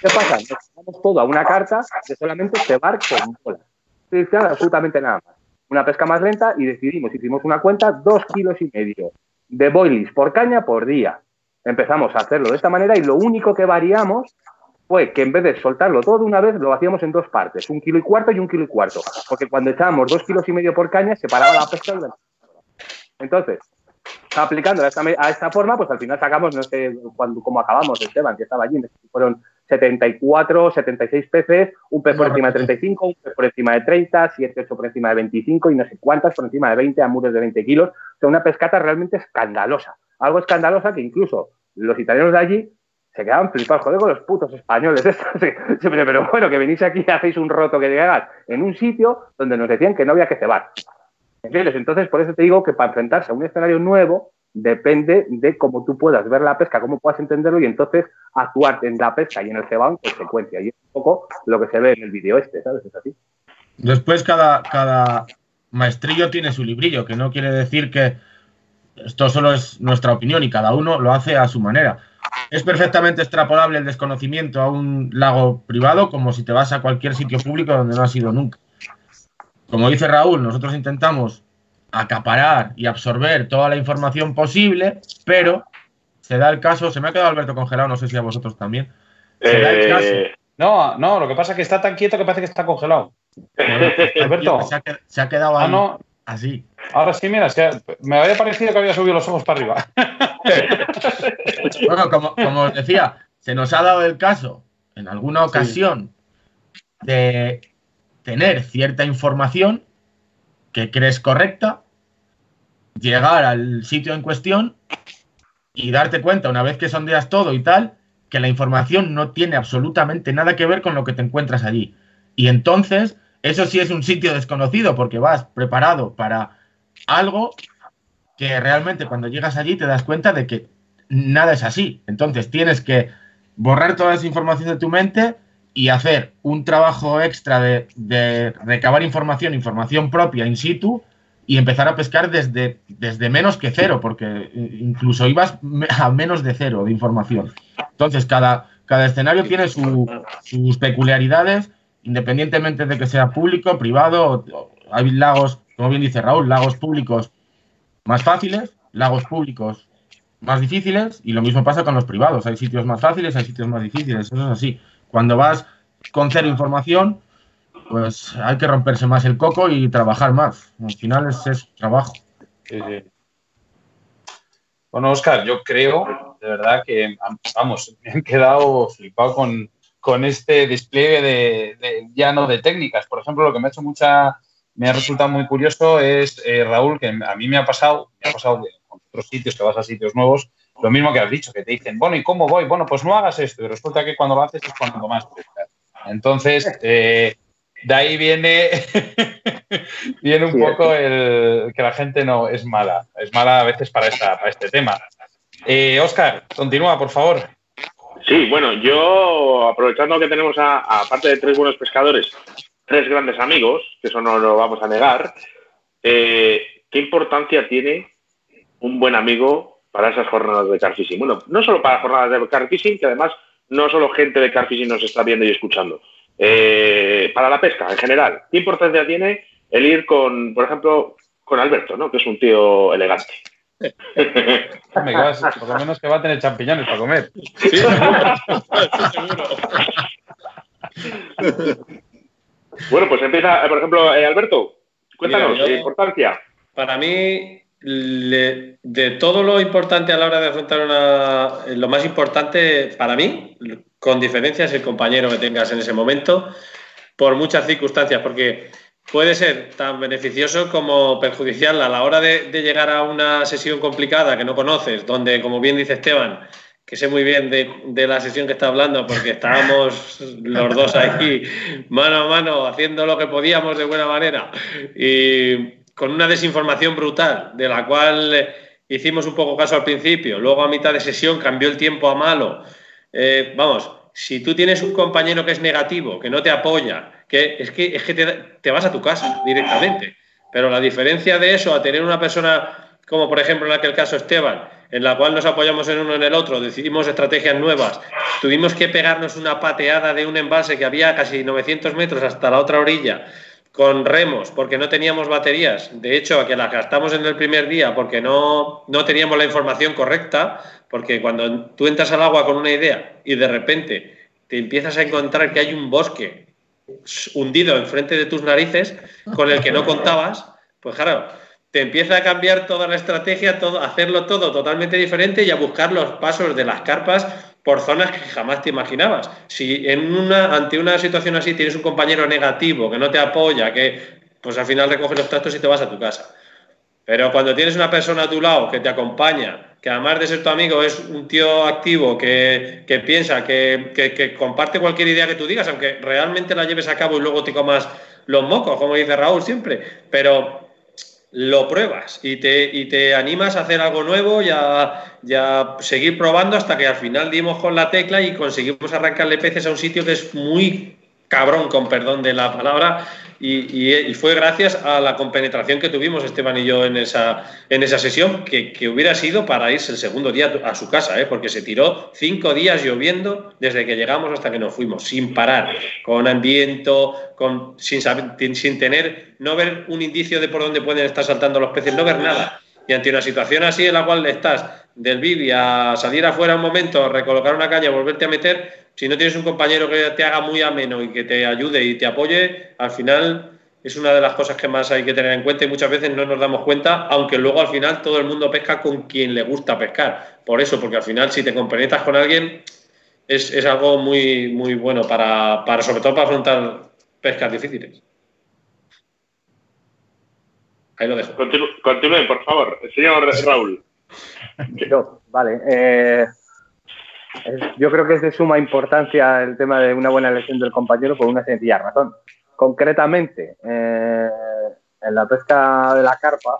¿Qué pasa? Nos todo a una carta de solamente cebar con bolas. No absolutamente nada más. Una pesca más lenta y decidimos, hicimos una cuenta, dos kilos y medio de boilies por caña por día. Empezamos a hacerlo de esta manera y lo único que variamos fue que en vez de soltarlo todo de una vez, lo hacíamos en dos partes, un kilo y cuarto y un kilo y cuarto. Porque cuando echábamos dos kilos y medio por caña, se paraba la pesca y. Entonces, aplicando a esta, a esta, forma, pues al final sacamos, no sé cuando, cómo acabamos, Esteban, que estaba allí, fueron 74, 76 peces, un pez por encima de 35, un pez por encima de 30, 7, 8 por encima de 25 y no sé cuántas por encima de 20 amuros de 20 kilos. O sea, una pescata realmente escandalosa. Algo escandalosa que incluso los italianos de allí se quedaban flipados, joder, con los putos españoles. pero bueno, que venís aquí y hacéis un roto que llegas en un sitio donde nos decían que no había que cebar. ¿Entiendes? Entonces, por eso te digo que para enfrentarse a un escenario nuevo depende de cómo tú puedas ver la pesca, cómo puedas entenderlo y entonces actuar en la pesca y en el cebado en consecuencia. Y es un poco lo que se ve en el vídeo este, ¿sabes? Es así. Después cada, cada maestrillo tiene su librillo, que no quiere decir que esto solo es nuestra opinión y cada uno lo hace a su manera. Es perfectamente extrapolable el desconocimiento a un lago privado como si te vas a cualquier sitio público donde no has ido nunca. Como dice Raúl, nosotros intentamos acaparar y absorber toda la información posible, pero se da el caso, se me ha quedado Alberto congelado, no sé si a vosotros también. Se da el caso. Eh, no, no, lo que pasa es que está tan quieto que parece que está congelado. Alberto. Se ha, quedado ah, así. Ahora sí, mira, me había parecido que había subido los ojos para arriba. bueno, como, os decía, se nos ha dado el caso en alguna ocasión de tener cierta información que crees correcta, llegar al sitio en cuestión y darte cuenta, una vez que sondeas todo y tal, que la información no tiene absolutamente nada que ver con lo que te encuentras allí. Y entonces, eso sí es un sitio desconocido porque vas preparado para algo que realmente cuando llegas allí te das cuenta de que nada es así. Entonces tienes que borrar toda esa información de tu mente y hacer un trabajo extra de, recabar información, información propia in situ y empezar a pescar desde, desde menos que cero, porque incluso ibas a menos de cero de información. Entonces, cada, cada escenario tiene sus peculiaridades, independientemente de que sea público, privado, hay lagos, como bien dice Raúl, lagos públicos más fáciles, lagos públicos más difíciles y lo mismo pasa con los privados. Hay sitios más fáciles, hay sitios más difíciles. Eso es así. Cuando vas con cero información, pues hay que romperse más el coco y trabajar más. Al final es, trabajo. Bueno, Oscar, yo creo, de verdad, que, vamos, me he quedado flipado con, con este despliegue de, ya no de técnicas. Por ejemplo, lo que me ha hecho mucha, me ha resultado muy curioso es, eh, Raúl, que a mí me ha pasado, me ha pasado con otros sitios, que vas a sitios nuevos, lo mismo que has dicho, que te dicen, bueno, ¿y cómo voy? Bueno, pues no hagas esto. Y resulta que cuando lo haces es cuando más pescas. Entonces, eh, de ahí viene, viene un poco el que la gente no es mala. Es mala a veces para, esta, para este tema. Eh, Oscar, continúa, por favor. Sí, bueno, yo aprovechando que tenemos, a, aparte de tres buenos pescadores, tres grandes amigos, que eso no lo vamos a negar, eh, ¿qué importancia tiene un buen amigo para esas jornadas de carfishing? Bueno, no solo para jornadas de carfishing, que además no solo gente de carfishing nos está viendo y escuchando, eh, para la pesca en general, ¿qué importancia tiene el ir con, por ejemplo, con Alberto, ¿no? que es un tío elegante? por lo menos que va a tener champiñones para comer. Sí, seguro. bueno, pues empieza, por ejemplo, eh, Alberto, cuéntanos, Mira, yo, importancia. Para mí, de todo lo importante a la hora de afrontar una. Lo más importante para mí, con diferencia, es el compañero que tengas en ese momento, por muchas circunstancias, porque puede ser tan beneficioso como perjudicial a la hora de, de, llegar a una sesión complicada que no conoces, donde, como bien dice Esteban, que sé muy bien de, de la sesión que está hablando, porque estábamos los dos aquí mano a mano haciendo lo que podíamos de buena manera y con una desinformación brutal, de la cual hicimos un poco caso al principio, luego a mitad de sesión cambió el tiempo a malo. Eh, vamos, si tú tienes un compañero que es negativo, que no te apoya, que es que, es que te, te, vas a tu casa directamente. Pero la diferencia de eso a tener una persona, como por ejemplo en aquel caso Esteban, en la cual nos apoyamos en uno en el otro, decidimos estrategias nuevas, tuvimos que pegarnos una pateada de un embalse que había casi 900 metros hasta la otra orilla, con remos, porque no teníamos baterías. De hecho, a que las gastamos en el primer día porque no, no teníamos la información correcta, porque cuando tú entras al agua con una idea y de repente te empiezas a encontrar que hay un bosque hundido enfrente de tus narices con el que no contabas, pues claro, te empieza a cambiar toda la estrategia, todo, hacerlo todo totalmente diferente y a buscar los pasos de las carpas por zonas que jamás te imaginabas. Si en una, ante una situación así tienes un compañero negativo que no te apoya, que pues al final recoges los tractos y te vas a tu casa. Pero cuando tienes una persona a tu lado que te acompaña, que además de ser tu amigo es un tío activo, que, que piensa, que, que, que, comparte cualquier idea que tú digas, aunque realmente la lleves a cabo y luego te comas los mocos, como dice Raúl siempre, pero lo pruebas y te, y te animas a hacer algo nuevo y a, y a, seguir probando hasta que al final dimos con la tecla y conseguimos arrancarle peces a un sitio que es muy cabrón, con perdón de la palabra, y, fue gracias a la compenetración que tuvimos Esteban y yo en esa, en esa sesión, que, que hubiera sido para irse el segundo día a su casa, ¿eh? porque se tiró cinco días lloviendo desde que llegamos hasta que nos fuimos, sin parar, con viento, con, sin, sin tener, no ver un indicio de por dónde pueden estar saltando los peces, no ver nada. Y ante una situación así en la cual estás del Bibi a salir afuera un momento, recolocar una caña, volverte a meter, si no tienes un compañero que te haga muy ameno y que te ayude y te apoye, al final es una de las cosas que más hay que tener en cuenta y muchas veces no nos damos cuenta, aunque luego al final todo el mundo pesca con quien le gusta pescar. Por eso, porque al final si te compenetras con alguien es, es algo muy, muy bueno para, para, sobre todo para afrontar pescas difíciles. Ahí lo dejo. Continu continúen, por favor. Señor Raúl. Yo, vale. Eh, yo creo que es de suma importancia el tema de una buena elección del compañero por una sencilla razón. Concretamente, eh, en la pesca de la carpa,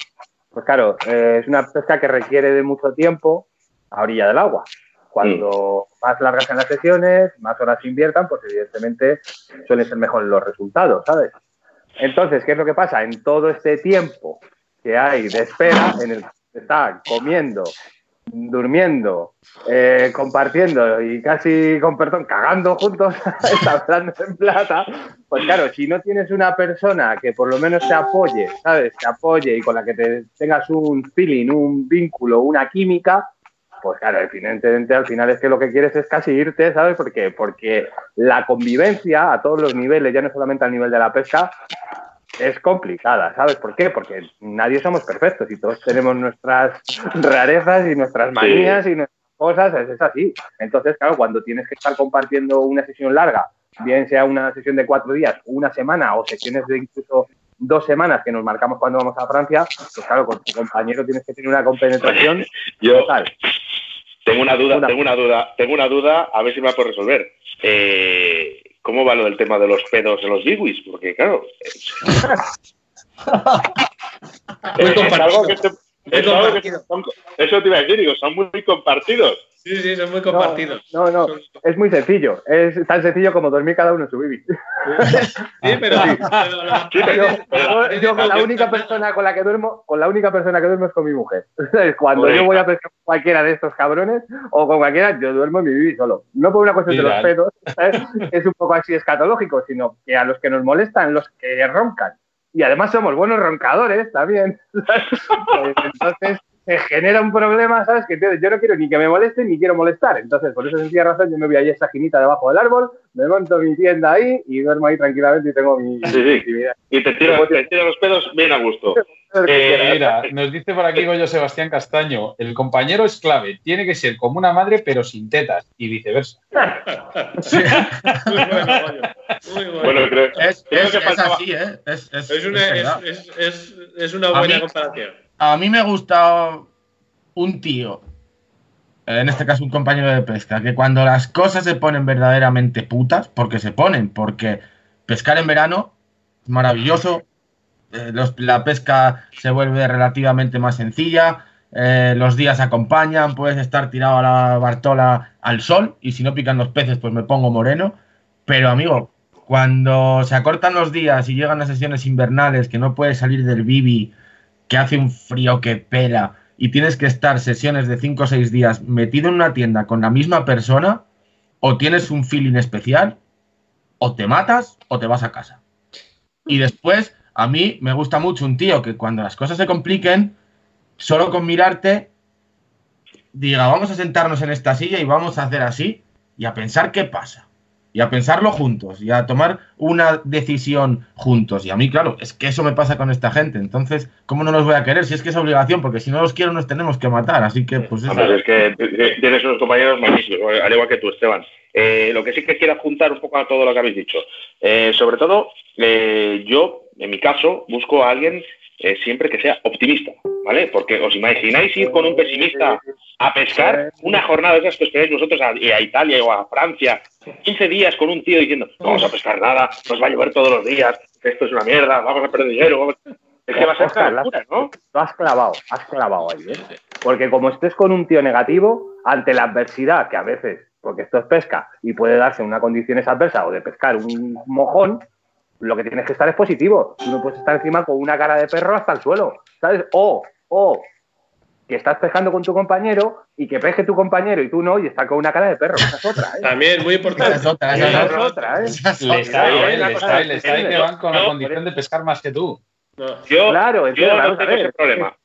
pues claro, eh, es una pesca que requiere de mucho tiempo a orilla del agua. Cuando mm. más largas sean las sesiones, más horas se inviertan, pues evidentemente suelen ser mejores los resultados, ¿sabes? Entonces, ¿qué es lo que pasa? En todo este tiempo que hay de espera, en el que está comiendo, durmiendo, eh, compartiendo y casi, con perdón, cagando juntos, hablando en plata, pues claro, si no tienes una persona que por lo menos te apoye, ¿sabes? Te apoye y con la que te tengas un feeling, un vínculo, una química, pues claro, evidentemente al final es que lo que quieres es casi irte, ¿sabes? Porque, porque la convivencia a todos los niveles, ya no solamente al nivel de la pesca, es complicada, ¿sabes por qué? Porque nadie somos perfectos y todos tenemos nuestras rarezas y nuestras manías y nuestras cosas, es, es así. Entonces, claro, cuando tienes que estar compartiendo una sesión larga, bien sea una sesión de cuatro días, una semana o sesiones de incluso dos semanas que nos marcamos cuando vamos a Francia, pues claro, con tu compañero tienes que tener una compenetración Yo total. tengo una duda, Una. tengo una duda, tengo una duda, a ver si me la puedes resolver. Eh, ¿Cómo va lo del tema de los pedos en los biwis? Porque claro, Muy eh, es compartido. algo que te- es algo que son- eso te iba a decir, digo, son muy compartidos. Sí, sí, son muy compartidos. No, no, es muy sencillo. Es tan sencillo como dormir cada uno en su bibi. Sí, pero, Sí, pero- paredes- pero- Yo, yo con la única persona con la que duermo, con la única persona que duermo es con mi mujer. Cuando yo voy a pescar con cualquiera de estos cabrones o con cualquiera, yo duermo en mi bibi solo. No por una cuestión de los pedos, ¿sabes? es un poco así escatológico, sino que a los que nos molestan, los que roncan. Y además somos buenos roncadores también. Pues entonces genera un problema, ¿sabes? Que entonces yo no quiero ni que me moleste ni quiero molestar. Entonces, por esa sencilla razón, yo me voy allí a esa esquinita debajo del árbol, me monto mi tienda ahí y duermo ahí tranquilamente y tengo mi, Sí. Y te tiran, te tiran los pedos bien a gusto. Eh, mira, nos dice por aquí Goyo Sebastián Castaño, el compañero es clave, tiene que ser como una madre pero sin tetas y viceversa. Muy bueno, Goyo. Muy bueno. Bueno, creo, Es, creo es- que es así, ¿eh? Es, es- es, una, es es, verdad. es, es, es una A buena mí- comparación. A mí me gusta un tío, en este caso un compañero de pesca, que cuando las cosas se ponen verdaderamente putas, porque se ponen, porque pescar en verano es maravilloso, eh, la pesca se vuelve relativamente más sencilla, eh, los días acompañan, puedes estar tirado a la bartola al sol y si no pican los peces pues me pongo moreno, pero amigo, cuando se acortan los días y llegan las sesiones invernales que no puedes salir del bibi, que hace un frío que pela y tienes que estar sesiones de 5 o 6 días metido en una tienda con la misma persona, o tienes un feeling especial, o te matas o te vas a casa. Y después, a mí me gusta mucho un tío que cuando las cosas se compliquen, solo con mirarte, diga, vamos a sentarnos en esta silla y vamos a hacer así, y a pensar qué pasa. Y a pensarlo juntos, y a tomar una decisión juntos. Y a mí, claro, es que eso me pasa con esta gente. Entonces, ¿cómo no los voy a querer? Si es que es obligación, porque si no los quiero nos tenemos que matar. Así que, pues eso. Es que t- tienes unos compañeros magníficos, al igual que tú, Esteban. Eh, lo que sí que quiero juntar un poco a todo lo que habéis dicho. Eh, sobre todo, eh, yo, en mi caso, busco a alguien eh, siempre que sea optimista, ¿vale? Porque os imagináis ir con un pesimista a pescar una jornada de esas que os queréis vosotros a, a Italia o a Francia, 15 días con un tío diciendo, no vamos a pescar nada, nos va a llover todos los días, esto es una mierda, vamos a perder dinero. vamos-". Es que va a ser Oscar, locura, ¿no? Lo has clavado, has clavado ahí, ¿eh? Porque como estés con un tío negativo, ante la adversidad, que a veces, porque esto es pesca, y puede darse una condiciones adversas o de pescar un mojón, lo que tienes que estar es positivo. Tú no puedes estar encima con una cara de perro hasta el suelo, ¿sabes? O, o, que estás pescando con tu compañero y que pesque tu compañero y tú no, y está con una cara de perro. Esa es otra, ¿eh? También muy Esa importante. es otra, Esa esa es es otra, ¿eh? Esa es Le otra. está eh, le está ahí, le está ahí, que van con la No, condición de pescar más que tú. No. Yo, Claro, yo entonces, no vamos a tengo ver. ese problema.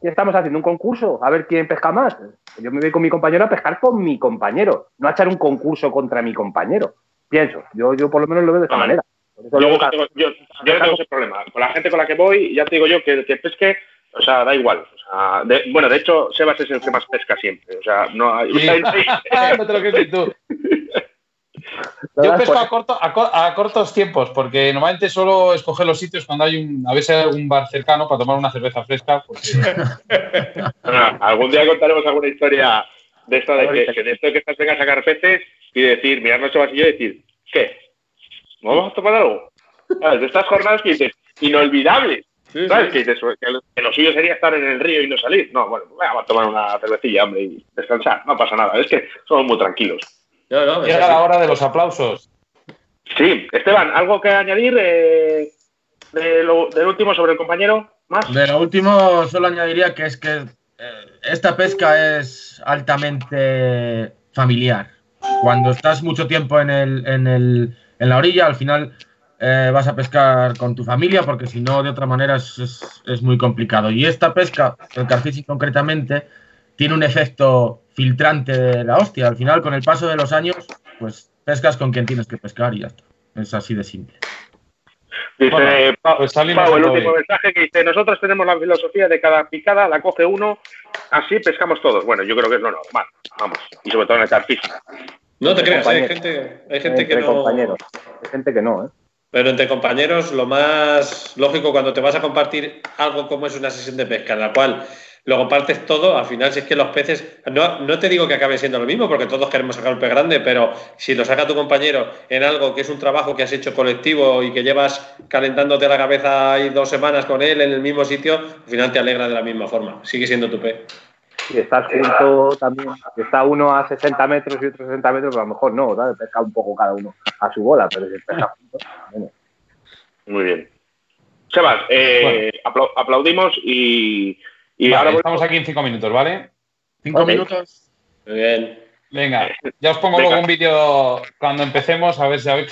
¿Qué estamos haciendo? ¿Un concurso? A ver quién pesca más. Yo me voy con mi compañero a pescar con mi compañero, no a echar un concurso contra mi compañero. Pienso, yo, yo por lo menos lo veo de esa Ah. manera. Yo, luego no cada- tengo, yo, yo no tengo ese problema. Con la gente con la que voy, ya te digo yo que el que pesque, o sea, da igual. O sea, de- bueno, de hecho, Sebas es el que más pesca siempre. O sea, no hay. Sí. no te lo crees ni tú. Yo pesco a, corto- a co- a cortos tiempos, porque normalmente solo escoger los sitios cuando hay un, a veces hay algún bar cercano para tomar una cerveza fresca. porque- No, algún día contaremos alguna historia de esto de que, que de esto que estás venga a sacar peces y decir, mirarnos a vasillo y decir, ¿qué? ¿No vamos a tomar algo? ¿Sabes? De estas jornadas que dices, inolvidables. Sí, ¿Sabes? sí. Que, dices, que lo- que lo suyo sería estar en el río y no salir. No, bueno, vamos a tomar una cervecilla, hombre, y descansar. No pasa nada. Es que somos muy tranquilos. No, no, es Llega así. la hora de los aplausos. Sí, Esteban, ¿algo que añadir eh, de lo- del último sobre el compañero? ¿Más? De lo último, solo añadiría que es que eh, esta pesca es altamente familiar. Cuando estás mucho tiempo en, el, en, el, en la orilla, al final eh, vas a pescar con tu familia, porque si no, de otra manera es, es- es muy complicado. Y esta pesca, el carfishing concretamente, tiene un efecto filtrante de la hostia. Al final, con el paso de los años, pues pescas con quien tienes que pescar y ya está. Es así de simple. Dice Bueno, Pa- pues Pau, el último mensaje que dice, nosotros tenemos la filosofía de cada picada la coge uno, así pescamos todos. Bueno, yo creo que es lo normal, vamos. Y sobre todo en el carfishing. No te creas, ¿eh? hay gente, hay gente que Entre no. compañeros. Hay gente que no, ¿eh? Pero entre compañeros, lo más lógico cuando te vas a compartir algo como es una sesión de pesca, en la cual lo compartes todo, al final, si es que los peces. No, no te digo que acabe siendo lo mismo, porque todos queremos sacar un pez grande, pero si lo saca tu compañero en algo que es un trabajo que has hecho colectivo y que llevas calentándote la cabeza ahí dos semanas con él en el mismo sitio, al final te alegra de la misma forma. Sigue siendo tu pez. Si estás junto también, si está uno a 60 metros y otro a 60 metros, pues a lo mejor no, ¿sabes? Pesca un poco cada uno a su bola, pero si pesca juntos, bueno. Muy bien. Sebas, eh, apla- aplaudimos y, y Vale, ahora volvemos. estamos aquí en cinco minutos, ¿vale? Cinco minutos. Muy bien. Venga, ya os pongo Venga. luego un vídeo cuando empecemos a ver si habéis